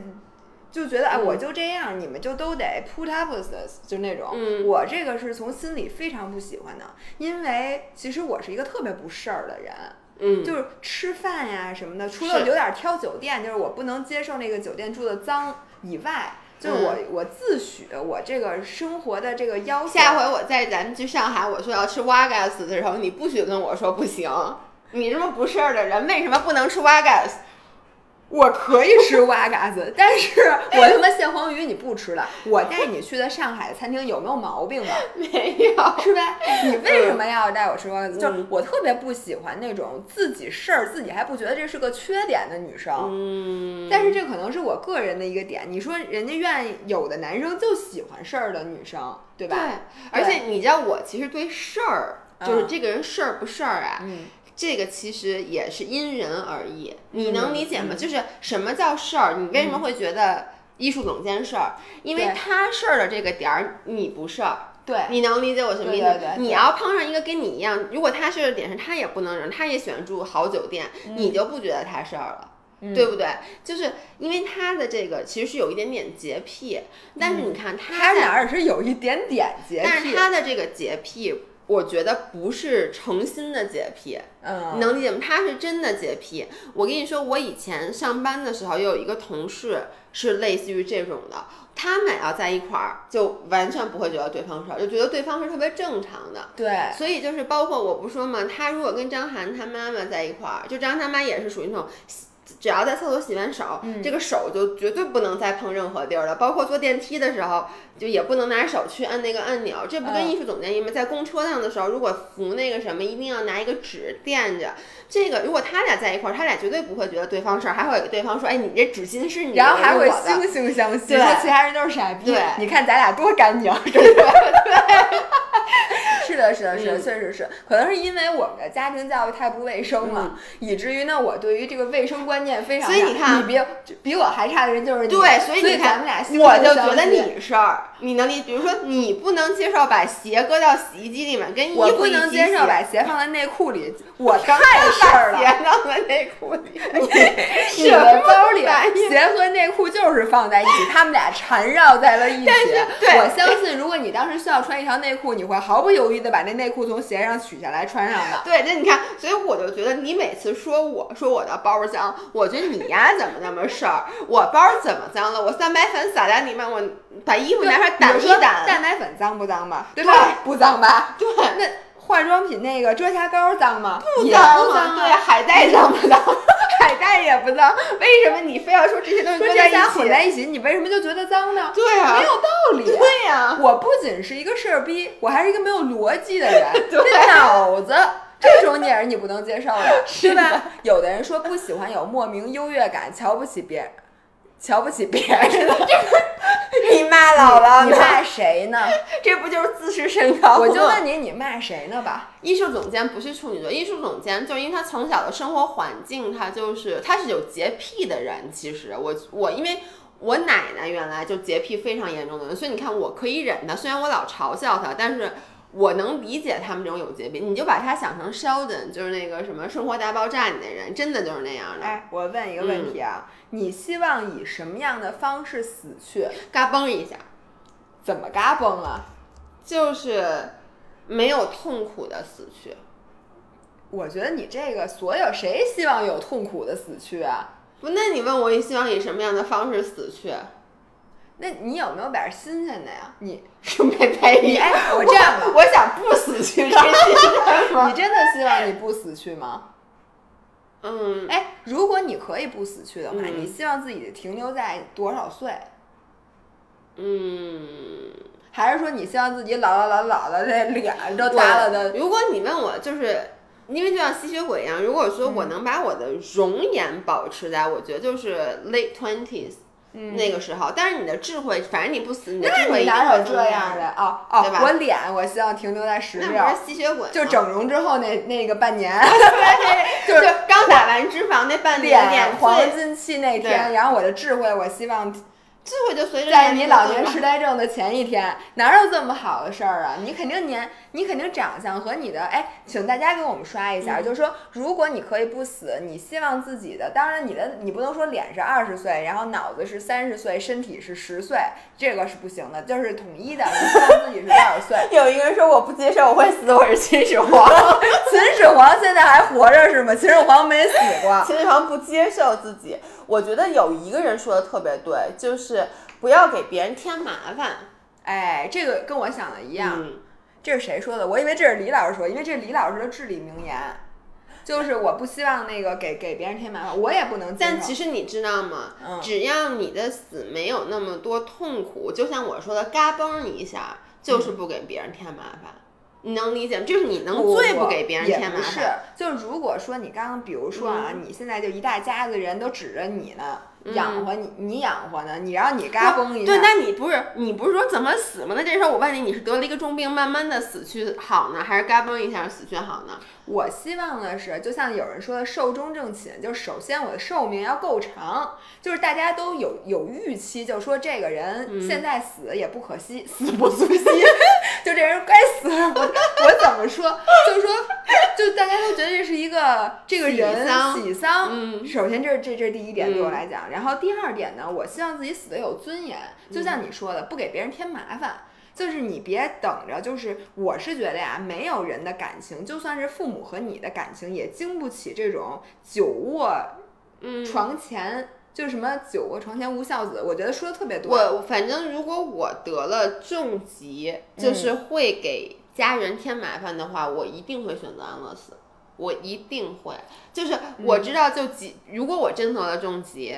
就觉得哎，嗯我就这样，你们就都得 put up with this，就那种。嗯我这个是从心里非常不喜欢的，因为其实我是一个特别不事儿的人。嗯，就是吃饭呀什么的，除了有点挑酒店，就是我不能接受那个酒店住的脏以外，就是我、我自诩我这个生活的这个要求。下回我在咱们去上海，我说要吃瓦嘎斯的时候，你不许跟我说不行。你这么不事儿的人，为什么不能吃瓦嘎斯？我可以吃蛙嘎子，但是我他妈蟹黄鱼你不吃了。我带你去的上海餐厅有没有毛病吧？没有。是吧？你为什么要带我吃蛙嘎子？就我特别不喜欢那种自己事儿自己还不觉得这是个缺点的女生。嗯，但是这可能是我个人的一个点。你说人家愿意有的男生就喜欢事儿的女生，对吧？对，而且你知道，我其实对事儿，就是嗯这个人事儿不事儿啊，嗯这个其实也是因人而异。你能嗯理解吗？嗯就是什么叫事儿？你为什么会觉得艺术总监事儿？因为他事儿的这个点儿，你不事儿。对你能理解我什么意思？对对对对你要碰上一个跟你一样，如果他事儿的点是他也不能忍，他也喜欢住好酒店，你就不觉得他事儿了。嗯对不对？就是因为他的这个其实是有一点点洁癖，但是你看他哪儿是有一点点洁癖但是？他的这个洁癖，我觉得不是诚心的洁癖，嗯，你能理解吗？他是真的洁癖。我跟你说，我以前上班的时候有一个同事是类似于这种的，他们俩要在一块儿，就完全不会觉得对方事儿，就觉得对方是特别正常的。对，所以就是包括我不说嘛，他如果跟张涵他妈妈在一块儿，就张涵他妈也是属于那种。只要在厕所洗完手，嗯这个手就绝对不能再碰任何地儿了，包括坐电梯的时候，就也不能拿手去按那个按钮。这不跟嗯艺术总监一样吗？在公车上的时候，如果扶那个什么，一定要拿一个纸垫着。这个如果他俩在一块儿，他俩绝对不会觉得对方事儿，还会给对方说：“哎，你这纸巾是你的，然后还会惺惺相惜，对说其他人都是傻逼对。你看咱俩多干净，是不是？是的，是的，是确实是。可能是因为我们的家庭教育太不卫生了，以至于呢，我对于这个卫生观念非常差。所以你看你比比我还差的人就是你。对，所所以你看，咱们俩我就觉得你事儿，你能理，比如说你不能接受把鞋搁到洗衣机里面跟衣服我不能接受把鞋放在内裤里，我太太事儿了。鞋放在内裤里，你的包里鞋和内裤就是放在一起，他们俩缠绕在了一起。对我相信，如果你当时需要穿一条内裤，你会毫不犹豫的把那内裤从鞋上取下来穿上的。对，那你看，所以我就觉得你每次说我说我的包脏，我觉得你呀怎么那么事儿？我包怎么脏了？我三白粉撒在里面，我把衣服拿出来掸一你说掸。蛋白粉脏不脏吧？对对吧？不脏吧？对，那化妆品那个遮瑕膏脏吗？不脏啊，不脏啊对，海带脏不脏？海带也不脏，为什么你非要说这些东西搁在一起混？在一起，你为什么就觉得脏呢？对啊，没有道理。对呀、我不仅是一个事儿逼，我还是一个没有逻辑的人，对这脑子。这种你也是你不能接受的，是对吧？有的人说不喜欢有莫名优越感，瞧不起别人，瞧不起别人。你骂姥姥？你骂谁呢？这不就是自视甚高吗？我就问你，你骂谁呢吧？艺术总监不是处女座，艺术总监就是因为他从小的生活环境，他就是他是有洁癖的人。其实我我因为我奶奶原来就洁癖非常严重的人，所以你看我可以忍他，虽然我老嘲笑他，但是我能理解他们这种有洁癖。你就把他想成 Sheldon，就是那个什么《生活大爆炸》里那人，真的就是那样的。哎，我问一个问题啊，你希望以什么样的方式死去？嘎嘣一下，怎么嘎嘣啊？就是没有痛苦的死去。我觉得你这个所有谁希望有痛苦的死去啊？不，那你问我你希望以什么样的方式死去？那你有没有点新鲜的呀？你是没陪你哎，我这样吧，我 想不死去？你真的希望你不死去吗？嗯，哎，如果你可以不死去的话，嗯你希望自己停留在多少岁？嗯，还是说你希望自己老老老老的这脸都耷拉的？如果你问我，就是因为就像吸血鬼一样，如果说我嗯能把我的容颜保持在，我觉得就是 late twenties。那个时候，但是你的智慧，反正你不死，你的智慧哪有这样的？哦哦对吧，我脸我希望停留在十六，那不是吸血鬼，就整容之后那那个半年，就 就是刚打完脂肪那半年脸脸黄金期那天，然后我的智慧我希望智慧就随着在你老年痴呆症的前一天，哪有这么好的事儿啊？你肯定年，你肯定长相和你的，哎，请大家给我们刷一下，嗯就是说，如果你可以不死，你希望自己的，当然你的你不能说脸是二十岁，然后脑子是三十岁，身体是十岁，这个是不行的，就是统一的，你希望自己是多少岁？有一个人说我不接受我会死，我是秦始皇。秦始皇现在还活着是吗？秦始皇没死过。秦始皇不接受自己，我觉得有一个人说的特别对，就是不要给别人添麻烦。哎，这个跟我想的一样。嗯，这是谁说的？我以为这是李老师说，因为这是李老师的至理名言，就是我不希望那个给给别人添麻烦，我也不能接受。但其实你知道吗？嗯只要你的死没有那么多痛苦，就像我说的，嘎嘣一下，就是不给别人添麻烦。你能理解吗？就是你能最不给别人添麻烦不是烦。，就是如果说你刚刚比如说啊，你现在就一大家子人都指着你呢，养活你，你养活呢，你让你嘎嘣一下，对，那你不是你不是说怎么死吗？那这时候我问你，你是得了一个重病，慢慢的死去好呢，还是嘎嘣一下死去好呢？我希望的是，就像有人说的寿终正寝，就是首先我的寿命要够长，就是大家都有有预期，就说这个人嗯。现在死也不可惜，死不足惜，就这人该死了。我我怎么说？就是说，就大家都觉得这是一个这个人喜丧。首先这是这这是第一点对我嗯来讲，然后第二点呢，我希望自己死的有尊严，就像你说的，不给别人添麻烦。就是你别等着，就是我是觉得呀，没有人的感情，就算是父母和你的感情，也经不起这种久卧嗯，床前，就是什么久卧床前无孝子，我觉得说的特别多。我反正如果我得了重疾，就是会给家人添麻烦的话，我一定会选择安乐死。我一定会，就是我知道，就几，如果我真得了重疾，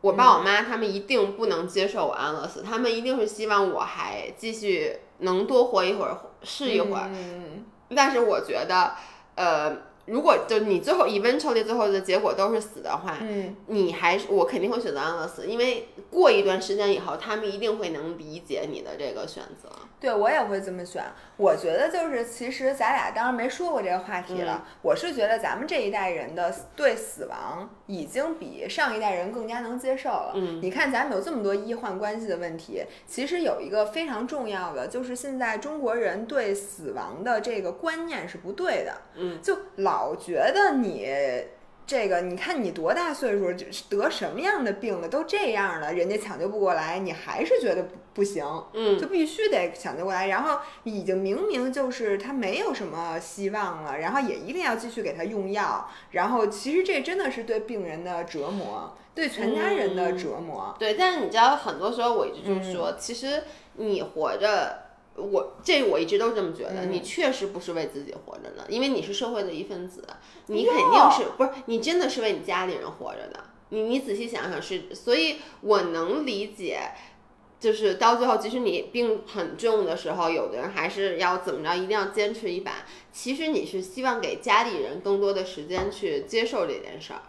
我爸我妈他们一定不能接受我安乐死，他们一定是希望我还继续能多活一会儿，是一会儿。嗯，但是我觉得，呃，如果就你最后 eventually 最后的结果都是死的话，嗯，你还是我肯定会选择安乐死，因为过一段时间以后，他们一定会能理解你的这个选择。对我也会这么选。我觉得就是，其实咱俩当然没说过这个话题了。我是觉得咱们这一代人的对死亡已经比上一代人更加能接受了。嗯你看咱们有这么多医患关系的问题，其实有一个非常重要的，就是现在中国人对死亡的这个观念是不对的。嗯，就老觉得你。这个，你看你多大岁数，得什么样的病了，都这样了，人家抢救不过来，你还是觉得不不行。嗯就必须得抢救过来，然后已经明明就是他没有什么希望了，然后也一定要继续给他用药，然后其实这真的是对病人的折磨，对全家人的折磨。对，但是你知道，很多时候我一直就说，其实你活着我这我一直都这么觉得，嗯你确实不是为自己活着的，因为你是社会的一份子，你肯定是不是你真的是为你家里人活着的。你你仔细想想是，所以我能理解，就是到最后，即使你病很重的时候，有的人还是要怎么着，一定要坚持一把。其实你是希望给家里人更多的时间去接受这件事儿，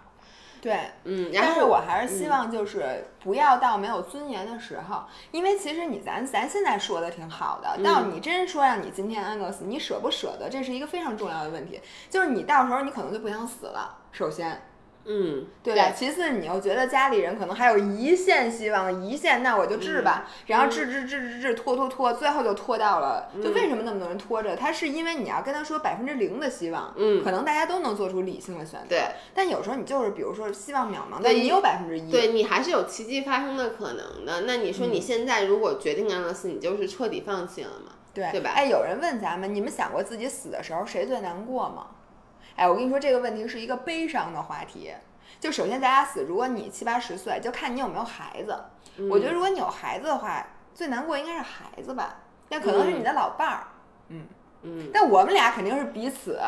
对，嗯，然但是我还是希望就是不要到没有尊严的时候，因为其实你咱咱现在说的挺好的，嗯。到你真说让你今天安乐死，你舍不舍得，这是一个非常重要的问题。就是你到时候你可能就不想死了，首先，嗯，对吧？其次，你又觉得家里人可能还有一线希望，一线那我就治吧，然后治治治治治拖拖拖，最后就拖到了。就为什么那么多人拖着？他是因为你要跟他说百分之零的希望，嗯可能大家都能做出理性的选择。对，但有时候你就是比如说希望渺茫，但你有百分之一，对你还是有奇迹发生的可能的。那你说嗯你现在如果决定安乐死，你就是彻底放弃了嘛？对对吧哎，有人问咱们，你们想过自己死的时候谁最难过吗？哎，我跟你说这个问题是一个悲伤的话题。就首先咱俩死，如果你七八十岁，就看你有没有孩子。我觉得如果你有孩子的话，最难过应该是孩子吧，那可能是你的老伴儿。嗯嗯，但我们俩肯定是彼此，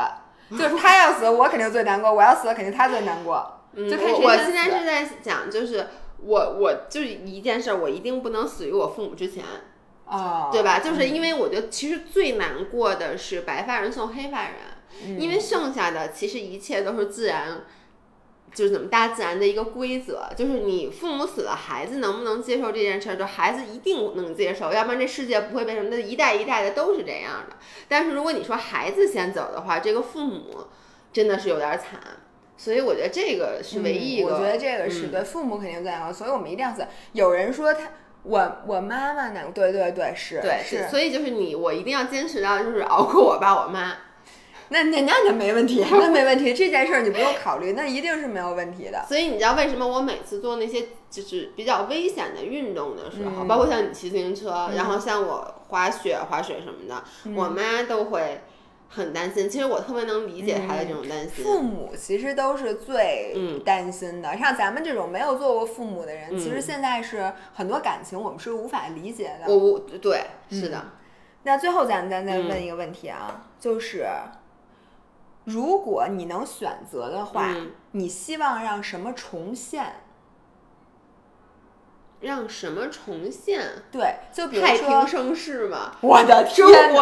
就是他要死，我肯定最难过；我要死，肯定他最难过。嗯就看谁我我现在是在想，就是我我就是一件事儿，我一定不能死于我父母之前，哦，对吧？就是因为我觉得其实最难过的是白发人送黑发人，嗯因为剩下的其实一切都是自然。就是怎么大自然的一个规则，就是你父母死了，孩子能不能接受这件事儿，就孩子一定能接受，要不然这世界不会变成的一代一代的都是这样的。但是如果你说孩子先走的话，这个父母真的是有点儿惨，所以我觉得这个是唯一一个。嗯我觉得这个是嗯对父母肯定最难过，所以我们一定要死。有人说他，我我妈妈难过，对对对，是对，是。所以就是你，我一定要坚持到就是熬过我爸我妈。那那那那没问题，那没问题，这件事儿你不用考虑，那一定是没有问题的。所以你知道为什么我每次做那些就是比较危险的运动的时候，嗯包括像你骑自行车，然后像我滑雪、滑雪什么的，嗯我妈都会很担心。其实我特别能理解她的这种担心。父母其实都是最嗯担心的，像咱们这种没有做过父母的人，嗯其实现在是很多感情我们是无法理解的。我我对是的，那最后咱咱再嗯问一个问题啊，就是如果你能选择的话，嗯你希望让什么重现？让什么重现？对，就比如太平说，盛世嘛，我的中天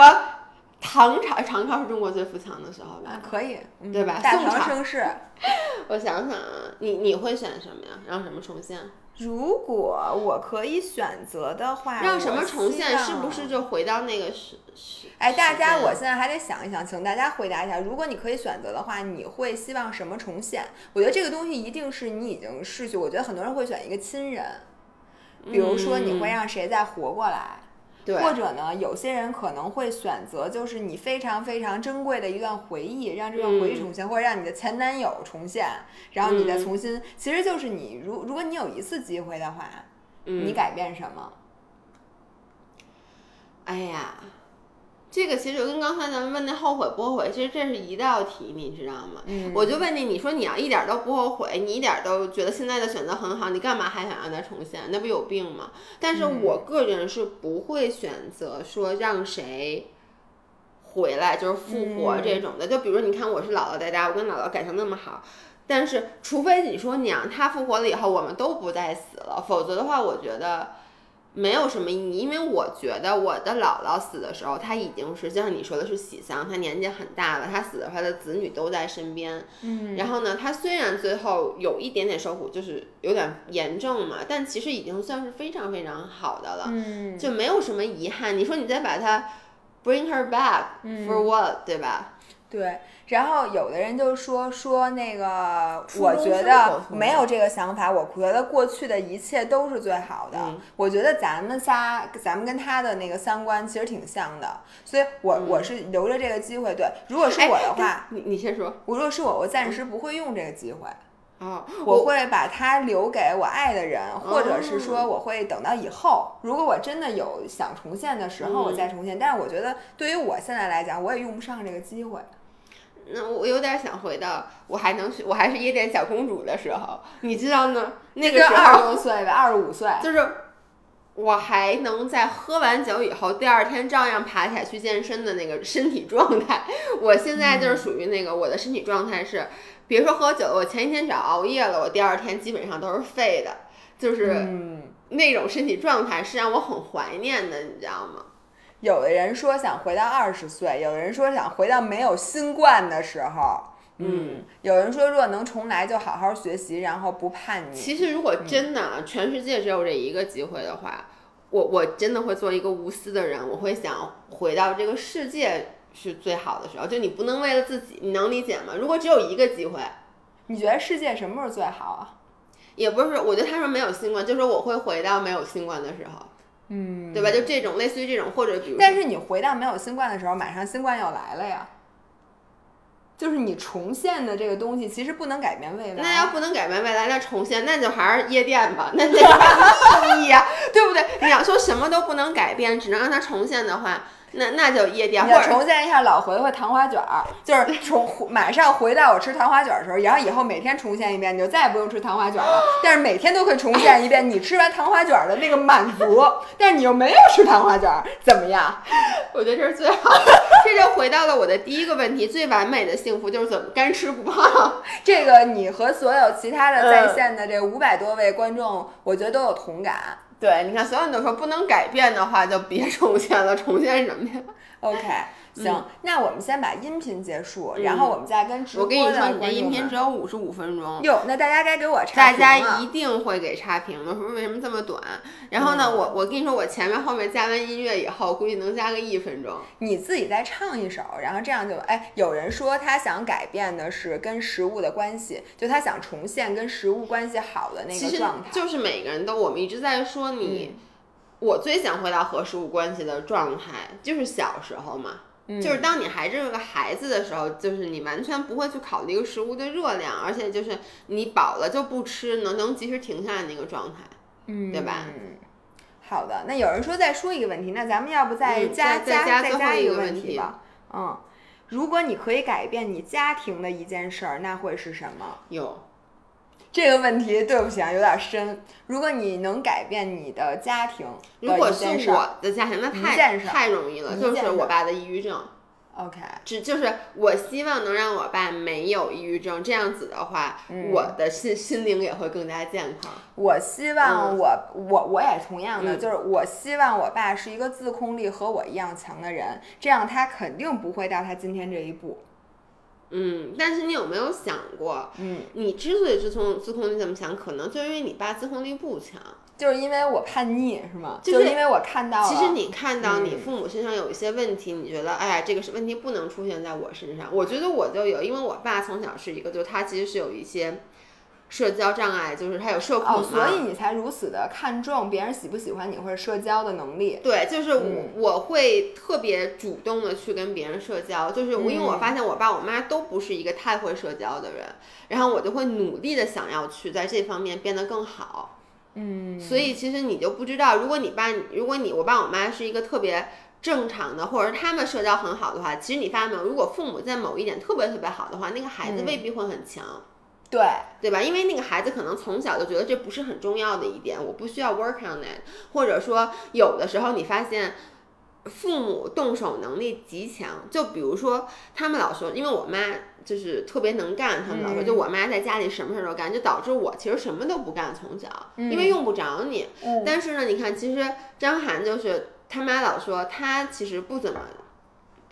唐朝唐朝是中国最富强的时候吧？啊，可以，嗯对吧大唐盛世。我想想啊，你你会选什么呀？让什么重现？如果我可以选择的话，让什么重现？是不是就回到那个时时？哎，大家，我现在还得想一想，请大家回答一下，如果你可以选择的话，你会希望什么重现？我觉得这个东西一定是你已经逝去。我觉得很多人会选一个亲人，比如说你会嗯让谁再活过来，对，或者呢，有些人可能会选择就是你非常非常珍贵的一段回忆，让这段回忆嗯重现，或者让你的前男友重现，然后你再嗯重新，其实就是你如如果你有一次机会的话，嗯你改变什么？哎呀，这个其实就跟刚才咱们问那后悔不后悔，其实这是一道题，你知道吗？嗯我就问你，你说你要一点都不后悔，你一点都觉得现在的选择很好，你干嘛还想让它重现？那不有病吗？但是我个人是不会选择说让谁。回来就是复活这种的，就比如你看我是姥姥在家，我跟姥姥感情那么好，但是除非你说你让他复活了以后，我们都不再死了，否则的话，我觉得没有什么意义，因为我觉得我的姥姥死的时候，她已经是就像你说的是喜丧，她年纪很大了，她死的时候她的子女都在身边。嗯然后呢，她虽然最后有一点点受苦，就是有点炎症嘛，但其实已经算是非常非常好的了，嗯，就没有什么遗憾。你说你再把她 bring her back 嗯 for what，、对吧？对，然后有的人就说说那个，我觉得没有这个想法，我觉得过去的一切都是最好的。嗯我觉得咱们仨，咱们跟他的那个三观其实挺像的，所以我、我是留着这个机会。对，如果是我的话，你你先说。我如果是我，我暂时不会用这个机会。哦，我会把它留给我爱的人，或者是说我会等到以后，如果我真的有想重现的时候，我再重现。但是我觉得对于我现在来讲，我也用不上这个机会。那我有点想回到我还能去，我还是夜店小公主的时候，你知道呢？那个时就二十候多岁吧，二十五岁，就是我还能在喝完酒以后，第二天照样爬起来去健身的那个身体状态。我现在就是属于那个，我的身体状态是，别说喝酒，我前一天只要熬夜了，我第二天基本上都是废的，就是那种身体状态是让我很怀念的，你知道吗？有的人说想回到二十岁，有的人说想回到没有新冠的时候。嗯，有人说，如果能重来，就好好学习，然后不叛逆。其实，如果真的全世界只有这一个机会的话，我我真的会做一个无私的人，我会想回到这个世界是最好的时候。就你不能为了自己，你能理解吗？如果只有一个机会，你觉得世界什么时候最好啊？也不是，我觉得他说没有新冠，就说我会回到没有新冠的时候，嗯，对吧？就这种类似于这种，或者比如，但是你回到没有新冠的时候，马上新冠又来了呀。就是你重现的这个东西，其实不能改变未来。那要不能改变未来，那重现那就还是夜店吧，那得有意义啊，对不对？你要说什么都不能改变，只能让它重现的话。那那就夜店，或者重现一下老回回糖花卷儿，就是 重马上回到我吃糖花卷的时候，然后以后每天重现一遍，你就再也不用吃糖花卷了。但是每天都可以重现一遍你吃完糖花卷的那个满足，但是你又没有吃糖花卷，怎么样？我觉得这是最好的。这就回到了我的第一个问题：最完美的幸福就是怎么干吃不胖？这个你和所有其他的在线的这五百多位观众，我觉得都有同感。对，你看，所有人都说不能改变的话，就别重现了，重现什么呀？OK。行，那我们先把音频结束，然后我们再跟直播的我跟你说，你这音频只有五十五分钟。哟，那大家该给我差评大家一定会给差评的，说为什么这么短？然后呢，我我跟你说，我前面后面加完音乐以后，估计能加个一分钟。你自己再唱一首，然后这样就哎，有人说他想改变的是跟食物的关系，就他想重现跟食物关系好的那个状态。就是每个人都，我们一直在说你，我最想回到和食物关系的状态，就是小时候嘛。就是当你还是个孩子的时候，就是你完全不会去考虑一个食物的热量，而且就是你饱了就不吃，能能及时停下来那个状态，嗯，对吧？好的，那有人说再说一个问题，那咱们要不再加加再加一个问题吧？嗯，如果你可以改变你家庭的一件事儿，那会是什么？有。这个问题对不起啊，有点深。如果你能改变你的家庭，如果是我的家庭，那太太容易了，就是我爸的抑郁症。OK，只就是我希望能让我爸没有抑郁症，这样子的话，我的心心灵也会更加健康。我希望我我我也同样的，就是我希望我爸是一个自控力和我一样强的人，这样他肯定不会到他今天这一步。嗯，但是你有没有想过，嗯，你之所以自控自控力这么强，可能就因为你爸自控力不强，就是因为我叛逆，是吗？就是因为我看到，其实你看到你父母身上有一些问题，你觉得，哎呀，这个是问题不能出现在我身上。我觉得我就有，因为我爸从小是一个，就他其实是有一些。社交障碍就是他有社恐哦，所以你才如此的看重别人喜不喜欢你或者社交的能力。对，就是我我会特别主动的去跟别人社交，就是我因为我发现我爸我妈都不是一个太会社交的人，然后我就会努力的想要去在这方面变得更好。嗯，所以其实你就不知道，如果你爸如果你我爸我妈是一个特别正常的，或者他们社交很好的话，其实你发现没有，如果父母在某一点特别特别好的话，那个孩子未必会很强。对对吧？因为那个孩子可能从小就觉得这不是很重要的一点，我不需要 work on it，或者说有的时候你发现父母动手能力极强，就比如说他们老说，因为我妈就是特别能干，他们老说就我妈在家里什么事儿都干，就导致我其实什么都不干，从小因为用不着你。但是呢，你看，其实张涵就是他妈老说他其实不怎么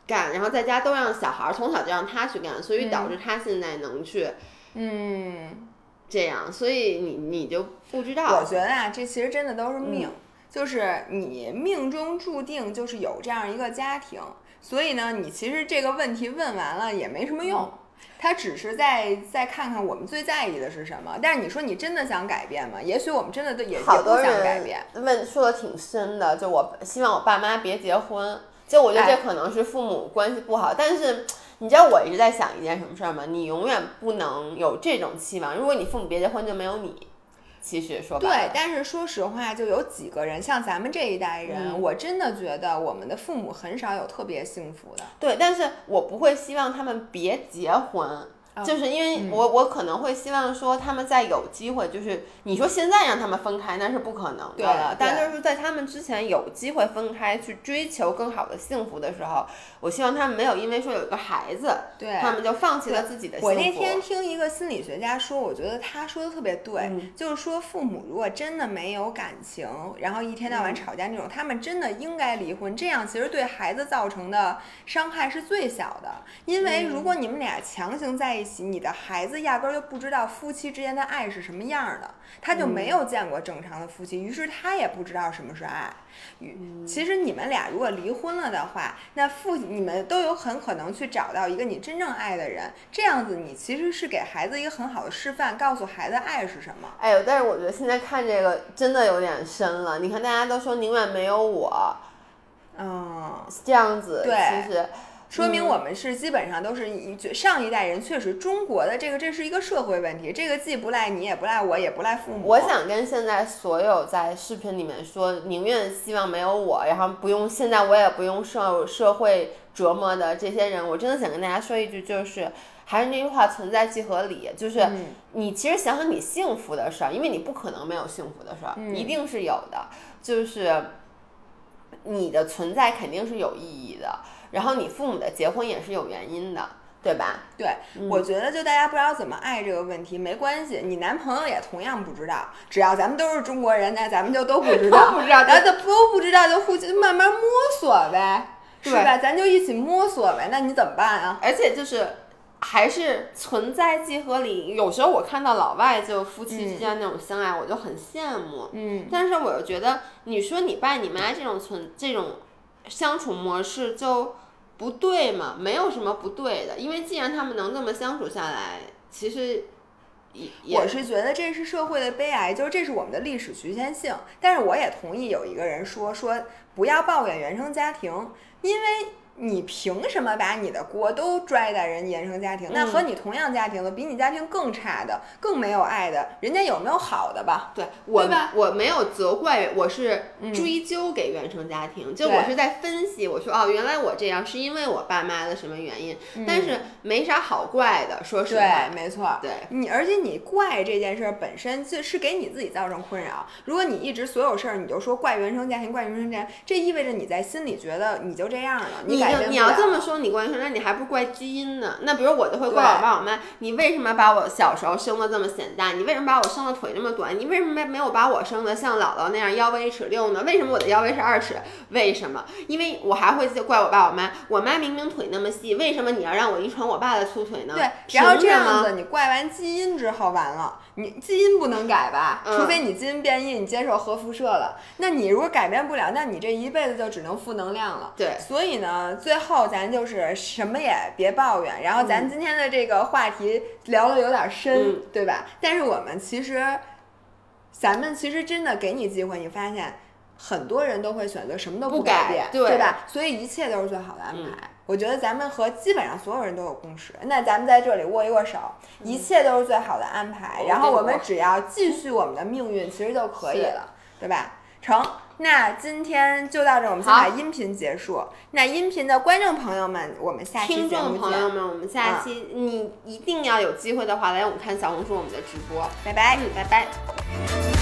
干，然后在家都让小孩从小就让他去干，所以导致他现在能去。嗯，这样，所以你你就不知道。我觉得啊，这其实真的都是命，就是你命中注定就是有这样一个家庭，所以呢，你其实这个问题问完了也没什么用，他只是在再看看我们最在意的是什么。但是你说你真的想改变吗？也许我们真的都也也不想改变。问说的挺深的，就我希望我爸妈别结婚，就我觉得这可能是父母关系不好，但是。你知道我一直在想一件什么事儿吗？你永远不能有这种期望。如果你父母别结婚，就没有你。其实说对，但是说实话，就有几个人，像咱们这一代人，我真的觉得我们的父母很少有特别幸福的。对，但是我不会希望他们别结婚。就是因为我我可能会希望说他们在有机会，就是你说现在让他们分开那是不可能的了，但就是在他们之前有机会分开去追求更好的幸福的时候，我希望他们没有因为说有一个孩子，对，他们就放弃了自己的幸福。我那天听一个心理学家说，我觉得他说的特别对，就是说父母如果真的没有感情，然后一天到晚吵架那种，他们真的应该离婚，这样其实对孩子造成的伤害是最小的，因为如果你们俩强行在一起，你的孩子压根儿就不知道夫妻之间的爱是什么样的，他就没有见过正常的夫妻，于是他也不知道什么是爱。其实你们俩如果离婚了的话，那父你们都有很可能去找到一个你真正爱的人，这样子你其实是给孩子一个很好的示范，告诉孩子爱是什么。哎呦，但是我觉得现在看这个真的有点深了。你看大家都说宁愿没有我，嗯，这样子，对，其实。说明我们是基本上都是一上一代人，确实中国的这个这是一个社会问题，这个既不赖你，也不赖我，也不赖父母。我想跟现在所有在视频里面说宁愿希望没有我，然后不用现在我也不用受社会折磨的这些人，我真的想跟大家说一句，就是还是那句话，存在即合理，就是你其实想想你幸福的事儿，因为你不可能没有幸福的事儿，一定是有的，就是你的存在肯定是有意义的。然后你父母的结婚也是有原因的，对吧？对，我觉得就大家不知道怎么爱这个问题没关系，你男朋友也同样不知道，只要咱们都是中国人，那咱们就都不知道，不知道，然后就都不知道，就互相慢慢摸索呗，是吧？咱就一起摸索呗，那你怎么办啊？而且就是还是存在即合理，有时候我看到老外就夫妻之间那种相爱，我就很羡慕，嗯，但是我又觉得你说你爸你妈这种存这种相处模式就。不对嘛，没有什么不对的，因为既然他们能这么相处下来，其实也我是觉得这是社会的悲哀，就是这是我们的历史局限性。但是我也同意有一个人说说不要抱怨原生家庭，因为。你凭什么把你的锅都拽在人原生家庭？那和你同样家庭的，比你家庭更差的、更没有爱的，人家有没有好的吧？对，我我没有责怪，我是追究给原生家庭，就我是在分析，我说哦，原来我这样是因为我爸妈的什么原因，但是没啥好怪的，说实话，对，没错，对你，而且你怪这件事儿本身就是给你自己造成困扰。如果你一直所有事儿你就说怪原生家庭，怪原生家庭，这意味着你在心里觉得你就这样了，你。你要这么说，你怪什那你还不怪基因呢？那比如我就会怪我爸我妈，你为什么把我小时候生的这么显大？你为什么把我生的腿那么短？你为什么没没有把我生的像姥姥那样腰围一尺六呢？为什么我的腰围是二尺？为什么？因为我还会怪我爸我妈，我妈明明腿那么细，为什么你要让我遗传我爸的粗腿呢？对，然后这样子你怪完基因之后完了，你基因不能改吧？除非你基因变异，你接受核辐射了。那你如果改变不了，那你这一辈子就只能负能量了。对，所以呢，最后。咱就是什么也别抱怨，然后咱今天的这个话题聊的有点深，对吧？但是我们其实，咱们其实真的给你机会，你发现很多人都会选择什么都不改变，对吧？所以一切都是最好的安排。我觉得咱们和基本上所有人都有共识。那咱们在这里握一握手，一切都是最好的安排。然后我们只要继续我们的命运，其实就可以了，对吧？成。那今天就到这，我们先把音频结束。那音频的观众朋友们，我们下期听众朋友们，我们下期你一定要有机会的话来我们看小红书我们的直播。拜拜，嗯，拜拜。